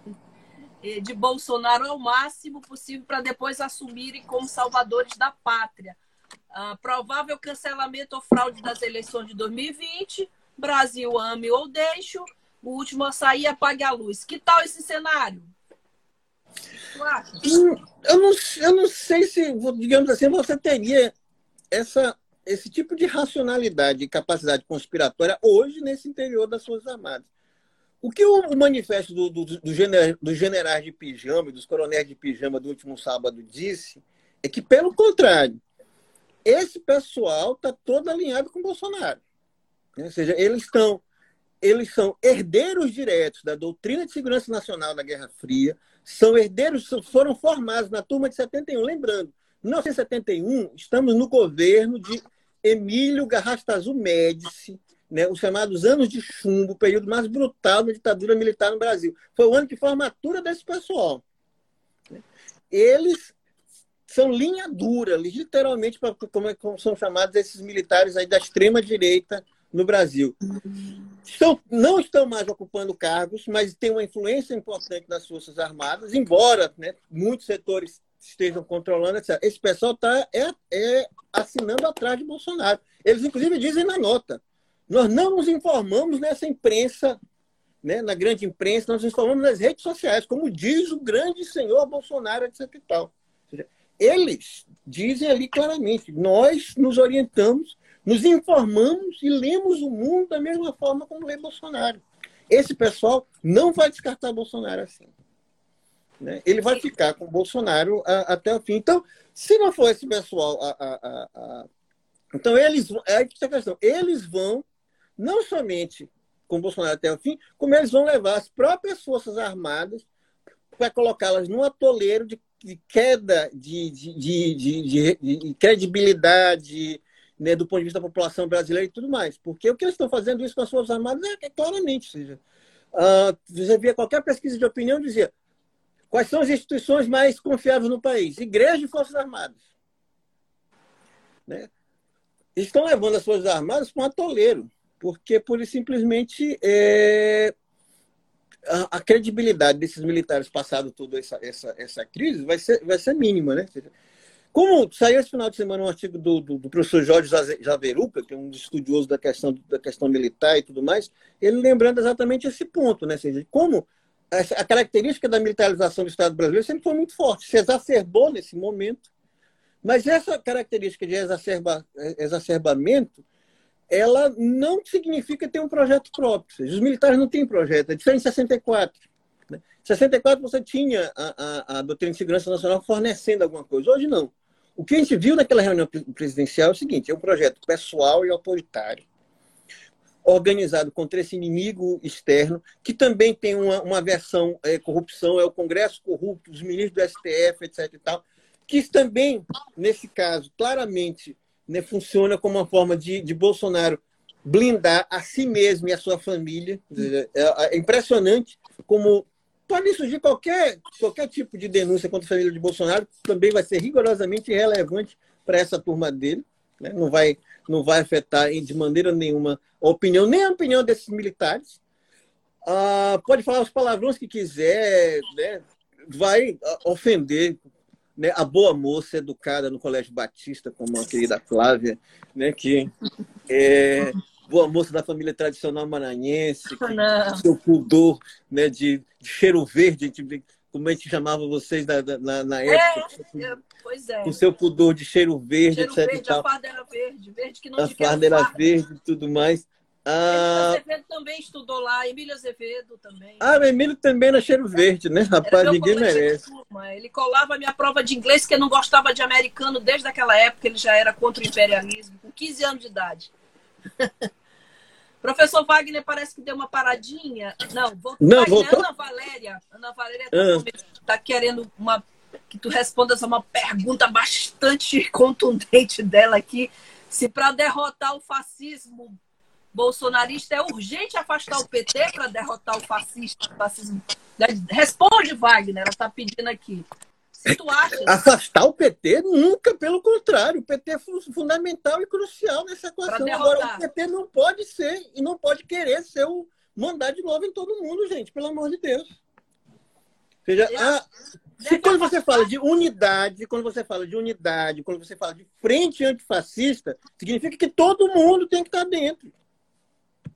S3: de Bolsonaro ao máximo possível para depois assumirem como salvadores da pátria. Uh, provável cancelamento ou fraude das eleições de 2020. Brasil ame ou deixo. O último a sair apague a luz. Que tal esse cenário?
S6: Hum, eu não, eu não sei se, digamos assim, você teria essa esse tipo de racionalidade e capacidade conspiratória hoje nesse interior das Forças Armadas. O que o manifesto do, do, do dos generais de pijama dos coronéis de pijama do último sábado disse é que, pelo contrário, esse pessoal está todo alinhado com Bolsonaro. Ou seja, eles estão eles são herdeiros diretos da doutrina de segurança nacional da Guerra Fria, são herdeiros, foram formados na turma de 71. Lembrando, em 1971, estamos no governo de Emílio Garrastazu Médici, né, os chamados anos de chumbo, o período mais brutal da ditadura militar no Brasil. Foi o ano de formatura desse pessoal. Eles são linha dura, literalmente, como, é, como são chamados esses militares aí da extrema direita no Brasil. Estão, não estão mais ocupando cargos, mas têm uma influência importante nas Forças Armadas, embora né, muitos setores estejam controlando, etc. Esse pessoal está é, é, assinando atrás de Bolsonaro. Eles, inclusive, dizem na nota: nós não nos informamos nessa imprensa, né, na grande imprensa, nós nos informamos nas redes sociais, como diz o grande senhor Bolsonaro, etc. E tal. Eles dizem ali claramente: nós nos orientamos nos informamos e lemos o mundo da mesma forma como lê Bolsonaro. Esse pessoal não vai descartar Bolsonaro assim. Né? Ele vai ficar com Bolsonaro a, até o fim. Então, se não for esse pessoal. A, a, a, então, eles. É a questão. Eles vão, não somente com Bolsonaro até o fim, como eles vão levar as próprias Forças Armadas para colocá-las num atoleiro de, de queda de, de, de, de credibilidade, né, do ponto de vista da população brasileira e tudo mais. Porque o que eles estão fazendo isso com as Forças Armadas é, é claramente. Seja, uh, você via qualquer pesquisa de opinião dizia quais são as instituições mais confiáveis no país? Igreja e Forças Armadas. Né? Estão levando as Forças Armadas para um atoleiro, porque por simplesmente é, a, a, credibilidade desses militares passado toda essa, essa, essa crise vai ser, vai ser mínima. Né? Como saiu esse final de semana um artigo do, do, do professor Jorge Javeruca, que é um estudioso da questão, da questão militar e tudo mais, ele lembrando exatamente esse ponto, né? Como a característica da militarização do Estado brasileiro sempre foi muito forte, se exacerbou nesse momento, mas essa característica de exacerba, exacerbamento, ela não significa ter um projeto próprio. Os militares não têm projeto, é diferente de 64. Né? Em 64 você tinha a, a, a doutrina de segurança nacional fornecendo alguma coisa, hoje não. O que a gente viu naquela reunião presidencial é o seguinte: é um projeto pessoal e autoritário, organizado contra esse inimigo externo, que também tem uma, uma versão é, corrupção, é o Congresso corrupto, os ministros do STF, etc. e tal, que também, nesse caso, claramente né, funciona como uma forma de, de Bolsonaro blindar a si mesmo e a sua família. É, é impressionante como pode surgir qualquer, qualquer tipo de denúncia contra a família de Bolsonaro, também vai ser rigorosamente irrelevante para essa turma dele. Né? Não, vai, não vai afetar de maneira nenhuma a opinião, nem a opinião desses militares. Ah, pode falar os palavrões que quiser, né? vai ah, ofender né, a boa moça educada no Colégio Batista, como a querida Flávia, né, que é, boa moça da família tradicional maranhense, seu pudor né, de, de, cheiro verde, de, como a gente chamava vocês na, na, na é, época. É, pois é. Com seu pudor de cheiro verde, cheiro etc. Verde,
S3: a farda era verde, verde que não
S6: A farda era farda. verde e tudo mais.
S3: Ah, Emílio Azevedo também estudou lá, Emílio Azevedo também.
S6: Ah, o Emílio também na Cheiro Verde, né? Rapaz, ninguém merece.
S3: Ele colava a minha prova de inglês, que eu não gostava de americano desde aquela época, ele já era contra o imperialismo, com 15 anos de idade. Professor Wagner parece que deu uma paradinha. Não, voltou. Não, voltou. Ana Valéria. Ana Valéria está ah. querendo uma, que tu respondas a uma pergunta bastante contundente dela aqui. Se para derrotar o fascismo bolsonarista é urgente afastar o PT para derrotar o fascista, o fascismo. Responde, Wagner, ela está pedindo aqui.
S6: Tu acha... Afastar o PT? Nunca, pelo contrário. O PT é fundamental e crucial nessa equação. Agora, o PT não pode ser e não pode querer ser o mandar de novo em todo mundo, gente, pelo amor de Deus. Ou seja, a, se quando você fala de unidade, quando você fala de unidade, quando você fala de frente antifascista, significa que todo mundo tem que estar dentro.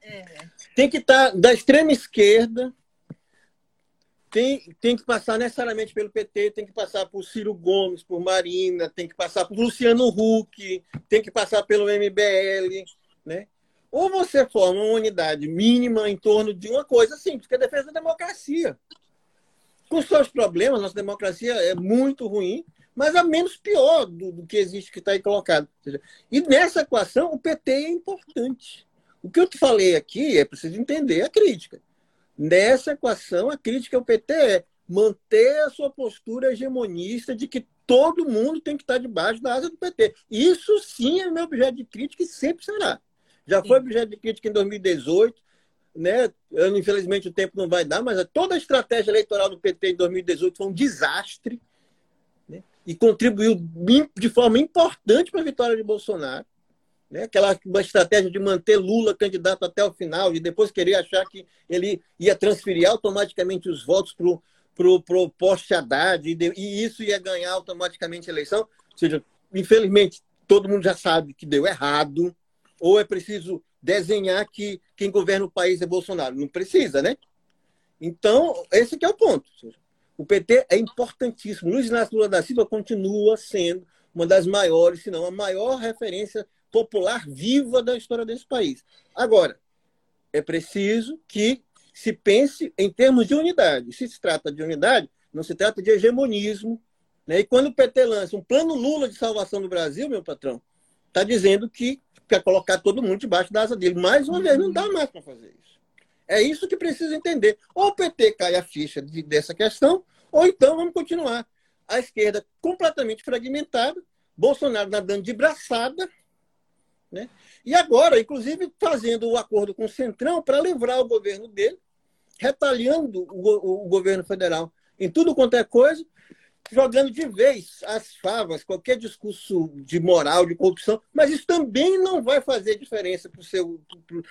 S6: É. Tem que estar da extrema esquerda, tem, tem que passar necessariamente pelo PT, tem que passar por Ciro Gomes, por Marina, tem que passar por Luciano Huck, tem que passar pelo MBL, né? Ou você forma uma unidade mínima em torno de uma coisa simples, que é a defesa da democracia. Com seus problemas, nossa democracia é muito ruim, mas a menos pior do, do que existe que está aí colocado. E nessa equação, o PT é importante. O que eu te falei aqui é preciso entender a crítica. Nessa equação, a crítica ao PT é manter a sua postura hegemonista de que todo mundo tem que estar debaixo da asa do PT. Isso sim é meu objeto de crítica e sempre será. Já foi objeto de crítica em 2018, né? Eu, infelizmente o tempo não vai dar, mas toda a estratégia eleitoral do PT em 2018 foi um desastre né? e contribuiu de forma importante para a vitória de Bolsonaro. Né? Aquela uma estratégia de manter Lula candidato até o final e depois querer achar que ele ia transferir automaticamente os votos para o pro, pro poste Haddad e, de, e isso ia ganhar automaticamente a eleição. Ou seja, infelizmente, todo mundo já sabe que deu errado, ou é preciso desenhar que quem governa o país é Bolsonaro. Não precisa, né? Então, esse é o ponto. O PT é importantíssimo. Luiz Inácio Lula da Silva continua sendo uma das maiores, se não a maior referência popular viva da história desse país. Agora, é preciso que se pense em termos de unidade. Se se trata de unidade, não se trata de hegemonismo. Né? E quando o PT lança um plano Lula de salvação do Brasil, meu patrão, está dizendo que quer colocar todo mundo debaixo da asa dele. Mais uma vez, não dá mais para fazer isso. É isso que precisa entender. Ou o PT cai a ficha de, dessa questão, ou então vamos continuar. A esquerda completamente fragmentada, Bolsonaro nadando de braçada, né? E agora, inclusive, fazendo o acordo com o Centrão para livrar o governo dele, retalhando o, o governo federal em tudo quanto é coisa, jogando de vez as favas, qualquer discurso de moral, de corrupção, mas isso também não vai fazer diferença para o seu,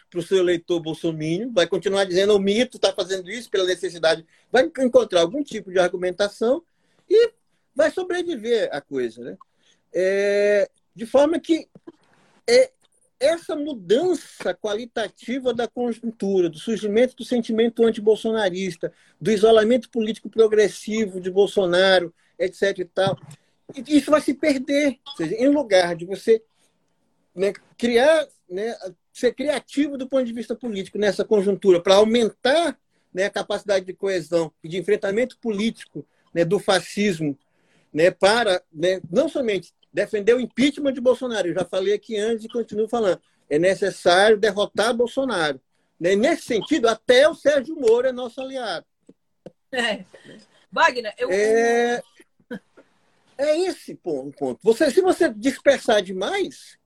S6: pro seu eleitor bolsominion, vai continuar dizendo o mito está fazendo isso pela necessidade, vai encontrar algum tipo de argumentação e vai sobreviver a coisa. Né? É, de forma que é, essa mudança qualitativa da conjuntura, do surgimento do sentimento antibolsonarista, do isolamento político progressivo de Bolsonaro, etc. e tal, isso vai se perder. Seja, em lugar de você né, criar, né, ser criativo do ponto de vista político nessa conjuntura, para aumentar né, a capacidade de coesão e de enfrentamento político né, do fascismo, né, para né, não somente defender o impeachment de Bolsonaro. Eu já falei aqui antes e continuo falando. É necessário derrotar Bolsonaro. Né? Nesse sentido, até o Sérgio Moro é nosso aliado.
S3: É. Wagner, eu.
S6: É, é esse ponto. ponto. Você, se você dispersar demais,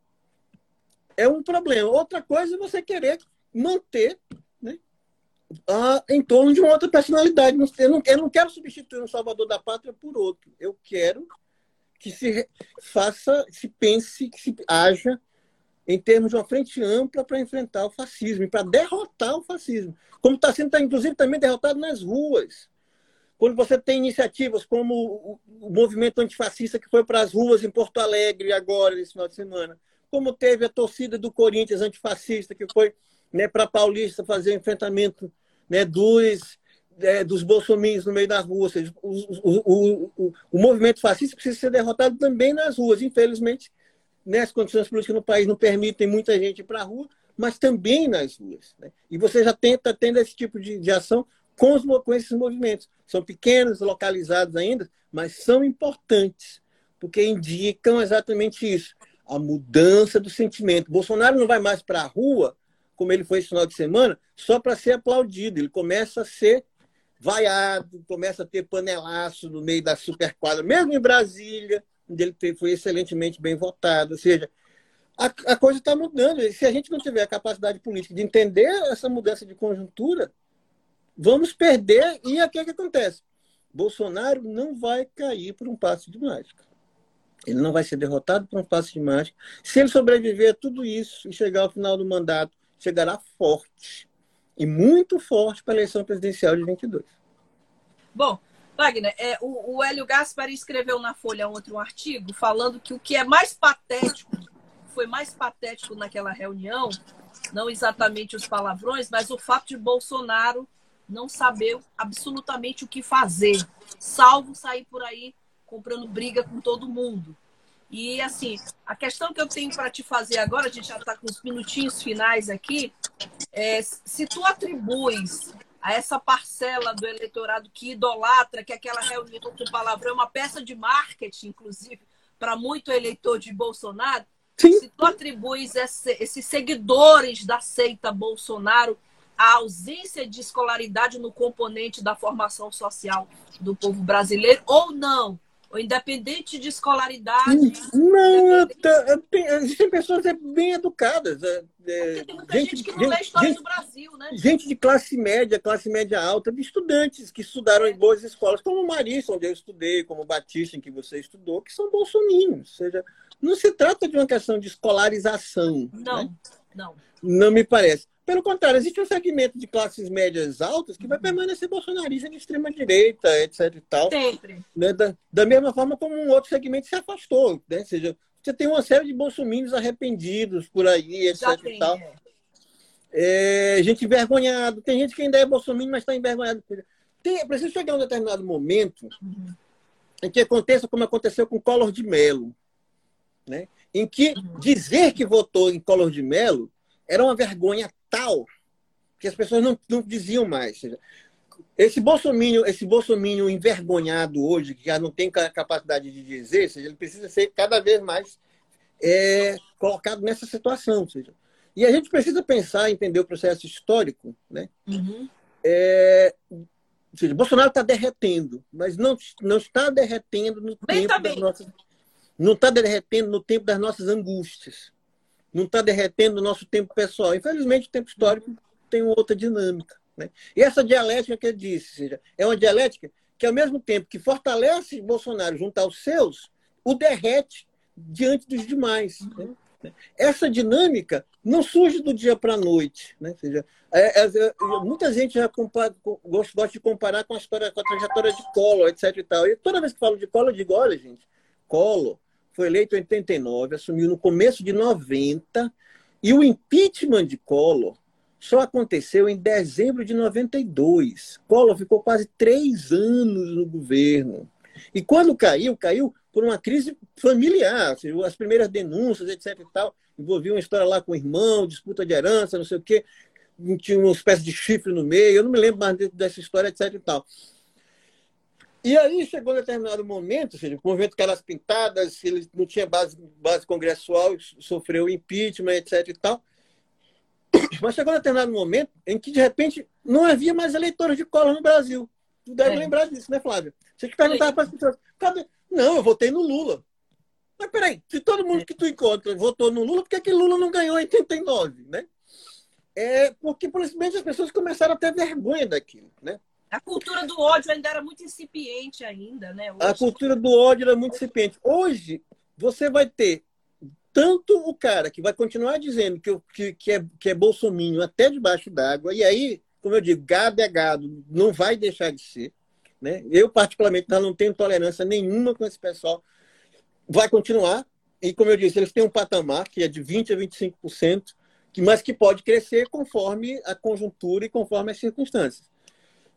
S6: é um problema. Outra coisa é você querer manter né, a, em torno de uma outra personalidade. Eu não, eu não quero substituir um salvador da pátria por outro. Eu quero que se faça, se pense, que se haja em termos de uma frente ampla para enfrentar o fascismo, para derrotar o fascismo. Como está sendo, tá, inclusive, também derrotado nas ruas. Quando você tem iniciativas como o, movimento antifascista que foi para as ruas em Porto Alegre agora, nesse final de semana, como teve a torcida do Corinthians antifascista que foi né, para Paulista fazer o enfrentamento né, dos é, dos bolsominions no meio da rua. Ou seja, o, o, o, o, movimento fascista precisa ser derrotado também nas ruas. Infelizmente, nessas condições políticas no país não permitem muita gente ir para a rua, mas também nas ruas. Né? E você já tenta tendo esse tipo de, de ação com, os, com esses movimentos. São pequenos, localizados ainda, mas são importantes, porque indicam exatamente isso. A mudança do sentimento. Bolsonaro não vai mais para a rua, como ele foi esse final de semana, só para ser aplaudido. Ele começa a ser vaiado, começa a ter panelaço no meio da superquadra, mesmo em Brasília, onde ele foi excelentemente bem votado. Ou seja, a, a coisa está mudando. E se a gente não tiver a capacidade política de entender essa mudança de conjuntura, vamos perder. E o que, é que acontece? Bolsonaro não vai cair por um passo de mágica. Ele não vai ser derrotado por um passo de mágica. Se ele sobreviver a tudo isso e chegar ao final do mandato, chegará forte e muito forte para a eleição presidencial de 22.
S3: Bom, Wagner, é, o, o Hélio Gaspari escreveu na Folha outro artigo falando que o que é mais patético, foi mais patético naquela reunião, não exatamente os palavrões, mas o fato de Bolsonaro não saber absolutamente o que fazer, salvo sair por aí comprando briga com todo mundo. E assim, a questão que eu tenho para te fazer agora, a gente já está com os minutinhos finais aqui, é se tu atribuis a essa parcela do eleitorado que idolatra que aquela reunião com palavrão é uma peça de marketing, inclusive, para muito eleitor de Bolsonaro, Sim. Se tu atribuis esse, esses seguidores da seita Bolsonaro a ausência de escolaridade no componente da formação social do povo brasileiro ou não? Independente de escolaridade?
S6: Não, independente... existem pessoas bem educadas.
S3: É, é, tem muita gente, gente que não gente, lê a história gente, do Brasil, né?
S6: Gente de classe média, classe média alta, de estudantes que estudaram é. em boas escolas, como o Marista, onde eu estudei, como o Batista, em que você estudou, que são bolsominions. Ou seja, não se trata de uma questão de escolarização.
S3: Não,
S6: né?
S3: não.
S6: Não me parece. Pelo contrário, existe um segmento de classes médias altas que vai permanecer bolsonarista de extrema-direita, etc. E tal,
S3: Sempre.
S6: Né? Da, da, mesma forma como um outro segmento se afastou. Né? Ou seja, você tem uma série de bolsominions arrependidos por aí, etc. Tem, e tal. É. É, gente envergonhada. Tem gente que ainda é bolsominion, mas está envergonhado. Tem, preciso chegar um determinado momento uhum. em que aconteça como aconteceu com Collor de Mello. Né? Em que uhum. dizer que votou em Collor de Mello era uma vergonha tal que as pessoas não, não diziam mais. Esse bolsomínio, esse bolsomínio envergonhado hoje, que já não tem capacidade de dizer, seja, ele precisa ser cada vez mais é, colocado nessa situação. Seja. E a gente precisa pensar, entender o processo histórico, né? Uhum. É, seja, Bolsonaro está derretendo, mas não, não está derretendo no bem tempo das nossas, não está derretendo no tempo das nossas angústias não está derretendo o nosso tempo pessoal. Infelizmente, o tempo histórico tem outra dinâmica. Né? E essa dialética que eu disse, seja, é uma dialética que, ao mesmo tempo que fortalece Bolsonaro junto aos seus, o derrete diante dos demais. Né? Essa dinâmica não surge do dia para a noite. Né? Ou seja, é, é, é, muita gente já compara, gosta, gosta de comparar com a história, com a trajetória de Collor, etc. E, tal. e toda vez que falo de Collor, eu digo, olha, gente, Collor foi eleito em 89, assumiu no começo de 90, e o impeachment de Collor só aconteceu em dezembro de 92. Collor ficou quase três anos no governo. E quando caiu, caiu por uma crise familiar. As primeiras denúncias, etc. e tal, envolviam uma história lá com o irmão, disputa de herança, não sei o quê. Tinha uma espécie de chifre no meio. Eu não me lembro mais dessa história, etc. e tal. E aí chegou um determinado momento, ou seja, o movimento Caras Pintadas, ele não tinha base, base congressual, sofreu impeachment, etc. e tal. Mas chegou um determinado momento em que, de repente, não havia mais eleitores de cola no Brasil. Tu deve é. lembrar disso, né, Flávia? Você que perguntava para as pessoas, cadê? Não, eu votei no Lula. Mas peraí, se todo mundo que tu encontra votou no Lula, por que, que Lula não ganhou em 89, né? É porque, simplesmente, as pessoas começaram a ter vergonha daquilo, né?
S3: A cultura do ódio ainda era muito incipiente ainda, né? Hoje...
S6: A cultura do ódio era muito incipiente. Hoje, você vai ter tanto o cara que vai continuar dizendo que, que, que, é, que é bolsominho até debaixo d'água, e aí, como eu digo, gado é gado, não vai deixar de ser. Né? Eu, particularmente, não tenho tolerância nenhuma com esse pessoal. Vai continuar, e como eu disse, eles têm um patamar que é de 20% a 25%, mas que pode crescer conforme a conjuntura e conforme as circunstâncias.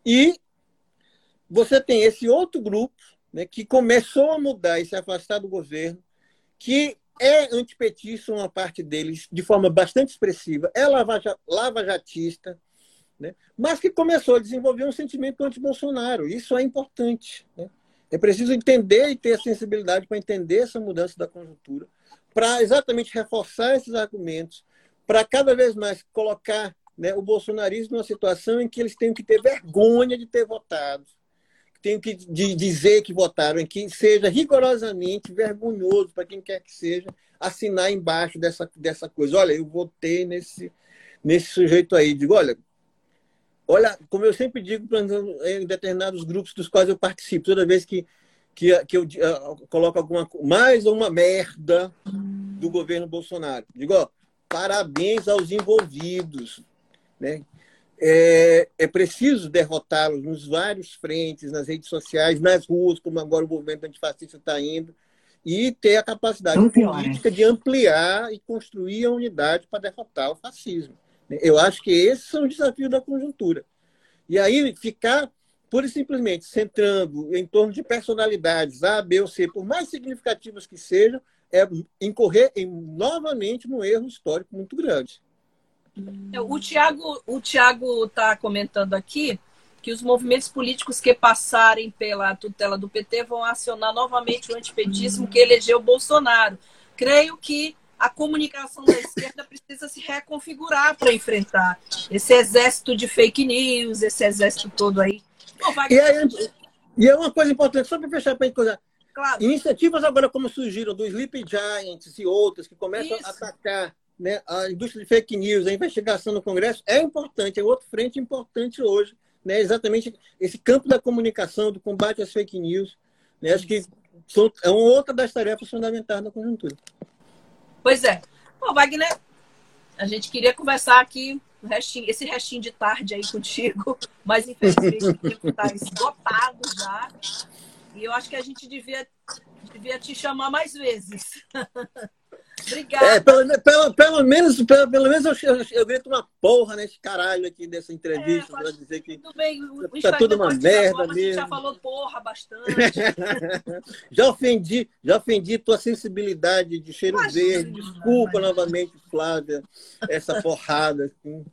S6: E você tem esse outro grupo né, que começou a mudar e se afastar do governo, que é antipetista, uma parte deles, de forma bastante expressiva, é lava-jatista, né, mas que começou a desenvolver um sentimento anti-Bolsonaro. Isso é importante. Né? É preciso entender e ter a sensibilidade para entender essa mudança da conjuntura, para exatamente reforçar esses argumentos, para cada vez mais colocar né, o bolsonarismo numa situação em que eles têm que ter vergonha de ter votado, têm que de dizer que votaram, em que seja rigorosamente vergonhoso para quem quer que seja assinar embaixo dessa, dessa coisa. Olha, eu votei nesse, nesse sujeito aí. Digo, olha, olha, como eu sempre digo em determinados grupos dos quais eu participo, toda vez que, que, que eu uh, coloco alguma mais uma merda do governo Bolsonaro, digo, ó, parabéns aos envolvidos. Né? É, é preciso derrotá-los nos vários frentes, nas redes sociais, nas ruas, como agora o movimento antifascista está indo, e ter a capacidade política de ampliar e construir a unidade para derrotar o fascismo. Eu acho que esses são os desafios da conjuntura. E aí ficar pura e simplesmente centrando em torno de personalidades A, B ou C, por mais significativas que sejam, é incorrer em, novamente num erro histórico muito grande.
S3: É, o Tiago o Thiago está comentando aqui que os movimentos políticos que passarem pela tutela do PT vão acionar novamente o antipetismo que elegeu Bolsonaro. Creio que a comunicação da esquerda precisa se reconfigurar para enfrentar esse exército de fake news, esse exército todo aí.
S6: Bom, vai... e, aí e é uma coisa importante, só para fechar para a coisa. Claro. Iniciativas agora como surgiram do Sleep Giants e outras que começam Isso. a atacar né, a indústria de fake news, a investigação no Congresso é importante, é outro frente importante hoje, né, exatamente esse campo da comunicação, do combate às fake news. Né, acho que são, é uma outra das tarefas fundamentais da conjuntura.
S3: Pois é. Bom, Wagner, a gente queria conversar aqui restinho, esse restinho de tarde aí contigo, mas infelizmente o tempo está esgotado já. E eu acho que a gente devia, devia te chamar mais vezes. Obrigada.
S6: É, pelo, pelo, pelo, menos, pelo, pelo menos eu, eu, eu grito uma porra nesse caralho aqui dessa entrevista. É, dizer que
S3: tudo bem, o
S6: tá tudo uma merda
S3: forma,
S6: mesmo.
S3: já falou porra bastante.
S6: já ofendi, já ofendi tua sensibilidade de cheiro Imagina, verde. Desculpa imagina. novamente, Flávia, essa porrada. Assim.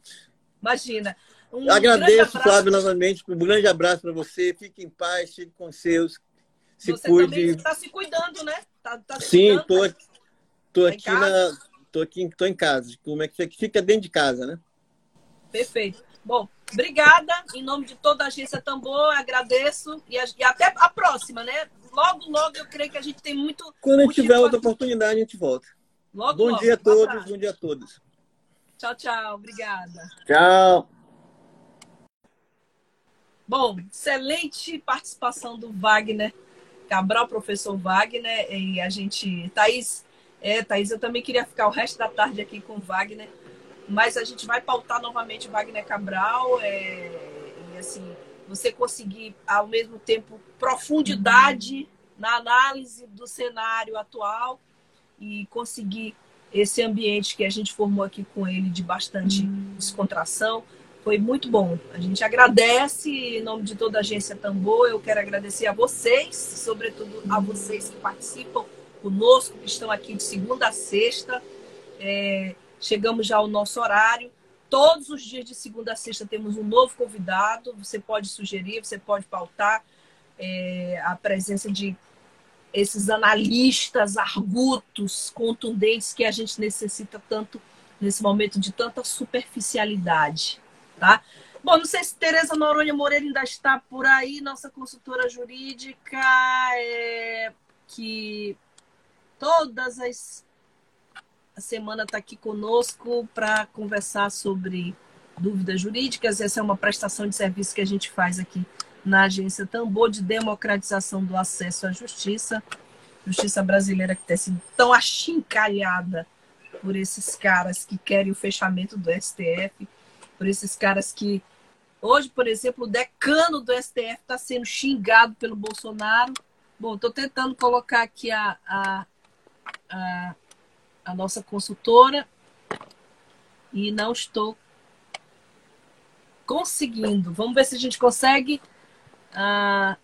S3: Imagina.
S6: Um Agradeço, Flávio, novamente. Um grande abraço para você. Fique em paz, fique com seus. Se
S3: você
S6: cuide.
S3: também está se cuidando, né? Tá, tá
S6: Sim, estou aqui Tô tá aqui na. Tô aqui, tô em casa. Como é que fica dentro de casa, né?
S3: Perfeito. Bom, obrigada. Em nome de toda a agência Tambor, agradeço. E, a, e até a próxima, né? Logo, logo, eu creio que a gente tem muito.
S6: Quando a gente tiver outra oportunidade, a gente volta. Logo, bom logo, dia a todos, bom dia a todos.
S3: Tchau, tchau. Obrigada.
S6: Tchau.
S3: Bom, excelente participação do Wagner Cabral, professor Wagner, e a gente, Thaís, é, Thaís, eu também queria ficar o resto da tarde aqui com o Wagner, mas a gente vai pautar novamente o Wagner Cabral. É, e assim, você conseguir, ao mesmo tempo, profundidade na análise do cenário atual e conseguir esse ambiente que a gente formou aqui com ele de bastante descontração. Foi muito bom. A gente agradece em nome de toda a agência Tambor. Eu quero agradecer a vocês, sobretudo a vocês que participam conosco, que estão aqui de segunda a sexta. É, chegamos já ao nosso horário. Todos os dias de segunda a sexta temos um novo convidado. Você pode sugerir, você pode pautar é, a presença de esses analistas argutos, contundentes que a gente necessita tanto nesse momento de tanta superficialidade, tá? Bom, não sei se Tereza Noronha Moreira ainda está por aí, nossa consultora jurídica, é, que todas as a semana está aqui conosco para conversar sobre dúvidas jurídicas. Essa é uma prestação de serviço que a gente faz aqui na agência Tambor de democratização do acesso à justiça. Justiça brasileira que tem sido tão achincalhada por esses caras que querem o fechamento do STF, por esses caras que. Hoje, por exemplo, o decano do STF está sendo xingado pelo Bolsonaro. Bom, estou tentando colocar aqui a, a, a, a nossa consultora e não estou conseguindo. Vamos ver se a gente consegue uh,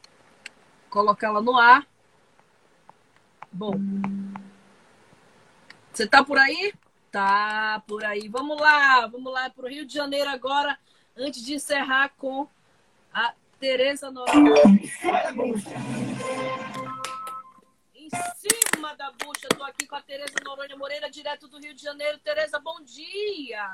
S3: colocá-la no ar. Bom, você tá por aí? Tá por aí. Vamos lá, vamos lá para o Rio de Janeiro agora, antes de encerrar com a Tereza Noronha em cima da bucha. Estou aqui com a Tereza Noronha Moreira, direto do Rio de Janeiro. Tereza, bom dia.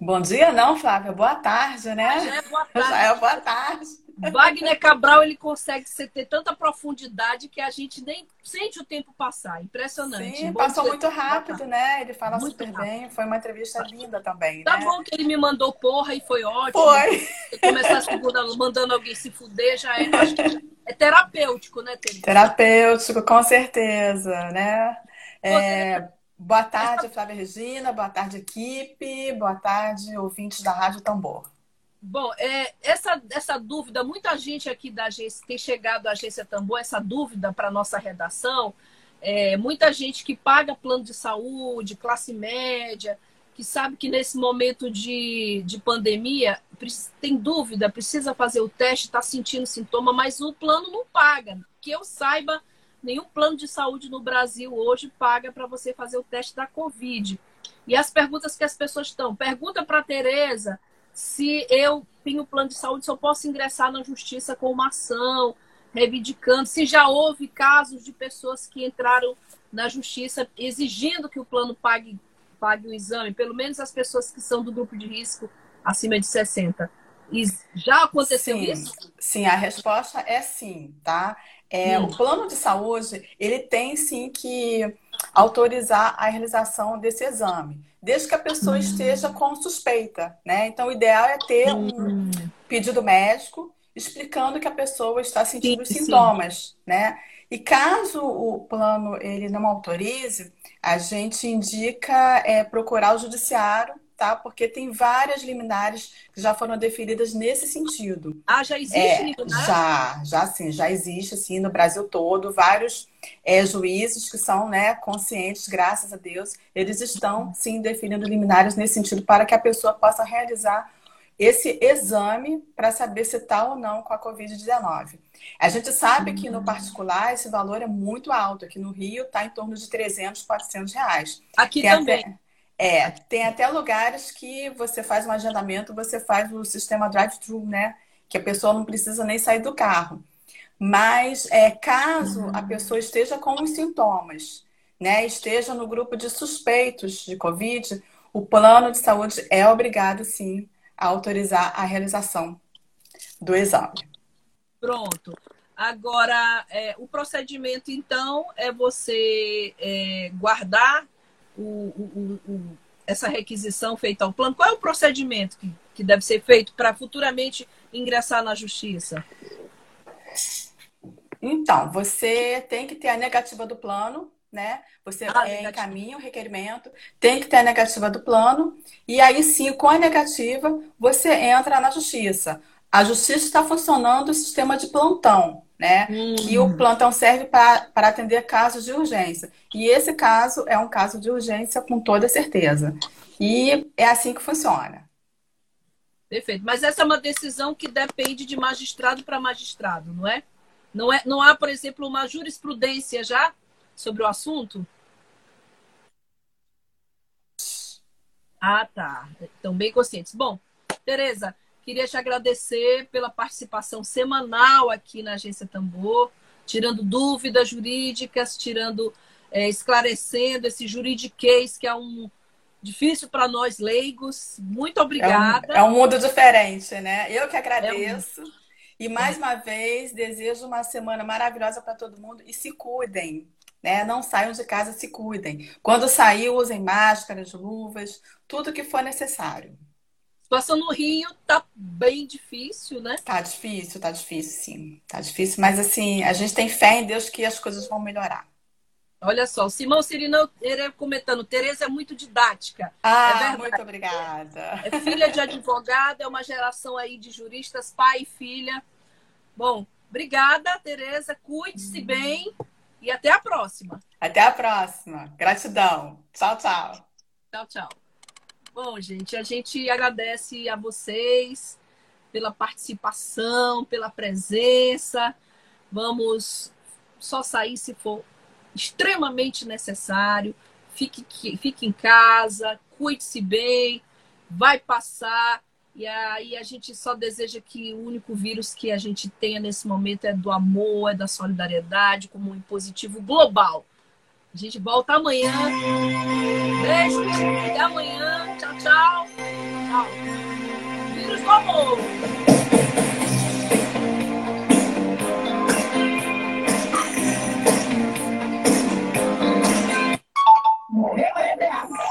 S7: Bom dia não, Flávia. Boa tarde, né?
S3: Já é boa tarde. Já
S7: é boa tarde.
S3: Wagner Cabral, ele consegue ter tanta profundidade que a gente nem sente o tempo passar. Impressionante.
S7: Sim, passou muito rápido, né? Ele fala muito super rápido. bem. Foi uma entrevista linda também,
S3: Tá
S7: né?
S3: bom que ele me mandou porra e foi ótimo.
S7: Foi.
S3: Começar a segunda mandando alguém se fuder, já é... É terapêutico, né, Teresa?
S7: Terapêutico, com certeza, né? É, boa tarde, Flávia Regina. Boa tarde, equipe. Boa tarde, ouvintes da Rádio Tambor.
S3: Bom, é, essa, essa dúvida, muita gente aqui da agência tem chegado à agência Tambor, essa dúvida para nossa redação. É, muita gente que paga plano de saúde, classe média, que sabe que nesse momento de, de pandemia tem dúvida, precisa fazer o teste, está sentindo sintoma, mas o plano não paga. Que eu saiba, nenhum plano de saúde no Brasil hoje paga para você fazer o teste da Covid. E as perguntas que as pessoas estão, pergunta para a Tereza se eu tenho plano de saúde, se eu posso ingressar na justiça com uma ação reivindicando, se já houve casos de pessoas que entraram na justiça exigindo que o plano pague, pague o exame, pelo menos as pessoas que são do grupo de risco acima de 60. E já aconteceu
S7: sim,
S3: isso?
S7: Sim, a resposta é sim, tá? É, O plano de saúde, ele tem sim que autorizar a realização desse exame, desde que a pessoa hum. esteja com suspeita, né? Então, o ideal é ter um hum. pedido médico explicando que a pessoa está sentindo sim, os sintomas, sim. né? E caso o plano ele não autorize, a gente indica é, procurar o judiciário, tá? Porque tem várias liminares que já foram definidas nesse sentido.
S3: Ah, já existe é,
S7: liminar? Já, já sim, já existe assim no Brasil todo, vários é, juízes que são né, conscientes, graças a Deus, eles estão sim definindo liminares nesse sentido para que a pessoa possa realizar esse exame para saber se está ou não com a Covid-19. A gente sabe que no particular esse valor é muito alto. Aqui no Rio está em torno de 300, 400 reais.
S3: Aqui tem também. Até,
S7: é, tem até lugares que você faz um agendamento, você faz o sistema drive-thru, né? Que a pessoa não precisa nem sair do carro. Mas é, caso a pessoa esteja com os sintomas, né? Esteja no grupo de suspeitos de Covid, o plano de saúde é obrigado, sim, a autorizar a realização do exame.
S3: Pronto. Agora, é, o procedimento, então, é você é, guardar o, o, o, essa requisição feita ao plano. Qual é o procedimento que, que deve ser feito para futuramente ingressar na justiça?
S7: Então, você tem que ter a negativa do plano, né? Você ah, é, encaminha o requerimento, tem que ter a negativa do plano, e aí sim, com a negativa, você entra na justiça. A justiça está funcionando o sistema de plantão, né? Hum. Que o plantão serve para atender casos de urgência. E esse caso é um caso de urgência com toda certeza. E é assim que funciona.
S3: Perfeito. Mas essa é uma decisão que depende de magistrado para magistrado, não é? Não, é? não há, por exemplo, uma jurisprudência já sobre o assunto? Ah, tá. Estão bem conscientes. Bom, Tereza, queria te agradecer pela participação semanal aqui na Agência Tambor, tirando dúvidas jurídicas, tirando, é, esclarecendo esse juridiquês que é um difícil para nós leigos. Muito obrigada.
S7: É um, é um, mundo diferente, né? Eu que agradeço. É um... E mais uma vez, desejo uma semana maravilhosa para todo mundo e se cuidem. Né? Não saiam de casa, se cuidem. Quando sair, usem máscaras, luvas, tudo que for necessário.
S3: Situação no Rio tá bem difícil, né?
S7: Tá difícil, tá difícil, sim. Tá difícil, mas assim, a gente tem fé em Deus que as coisas vão melhorar.
S3: Olha só, o Simão Cirinão comentando, Tereza é muito didática.
S7: Ah, é muito obrigada.
S3: É filha de advogado, é uma geração aí de juristas, pai e filha. Bom, obrigada, Tereza. Cuide-se bem. E até a próxima.
S7: Até a próxima. Gratidão. Tchau, tchau.
S3: Tchau, tchau. Bom, gente, a gente agradece a vocês pela participação, pela presença. Vamos só sair se for extremamente necessário. Fique, fique em casa, cuide-se bem, vai passar. E aí a gente só deseja que o único vírus que a gente tenha nesse momento é do amor, é da solidariedade, como um positivo global. A gente volta amanhã. Beijo. Até amanhã. Tchau, tchau. Tchau. Vírus do amor. Morreu, Edessa.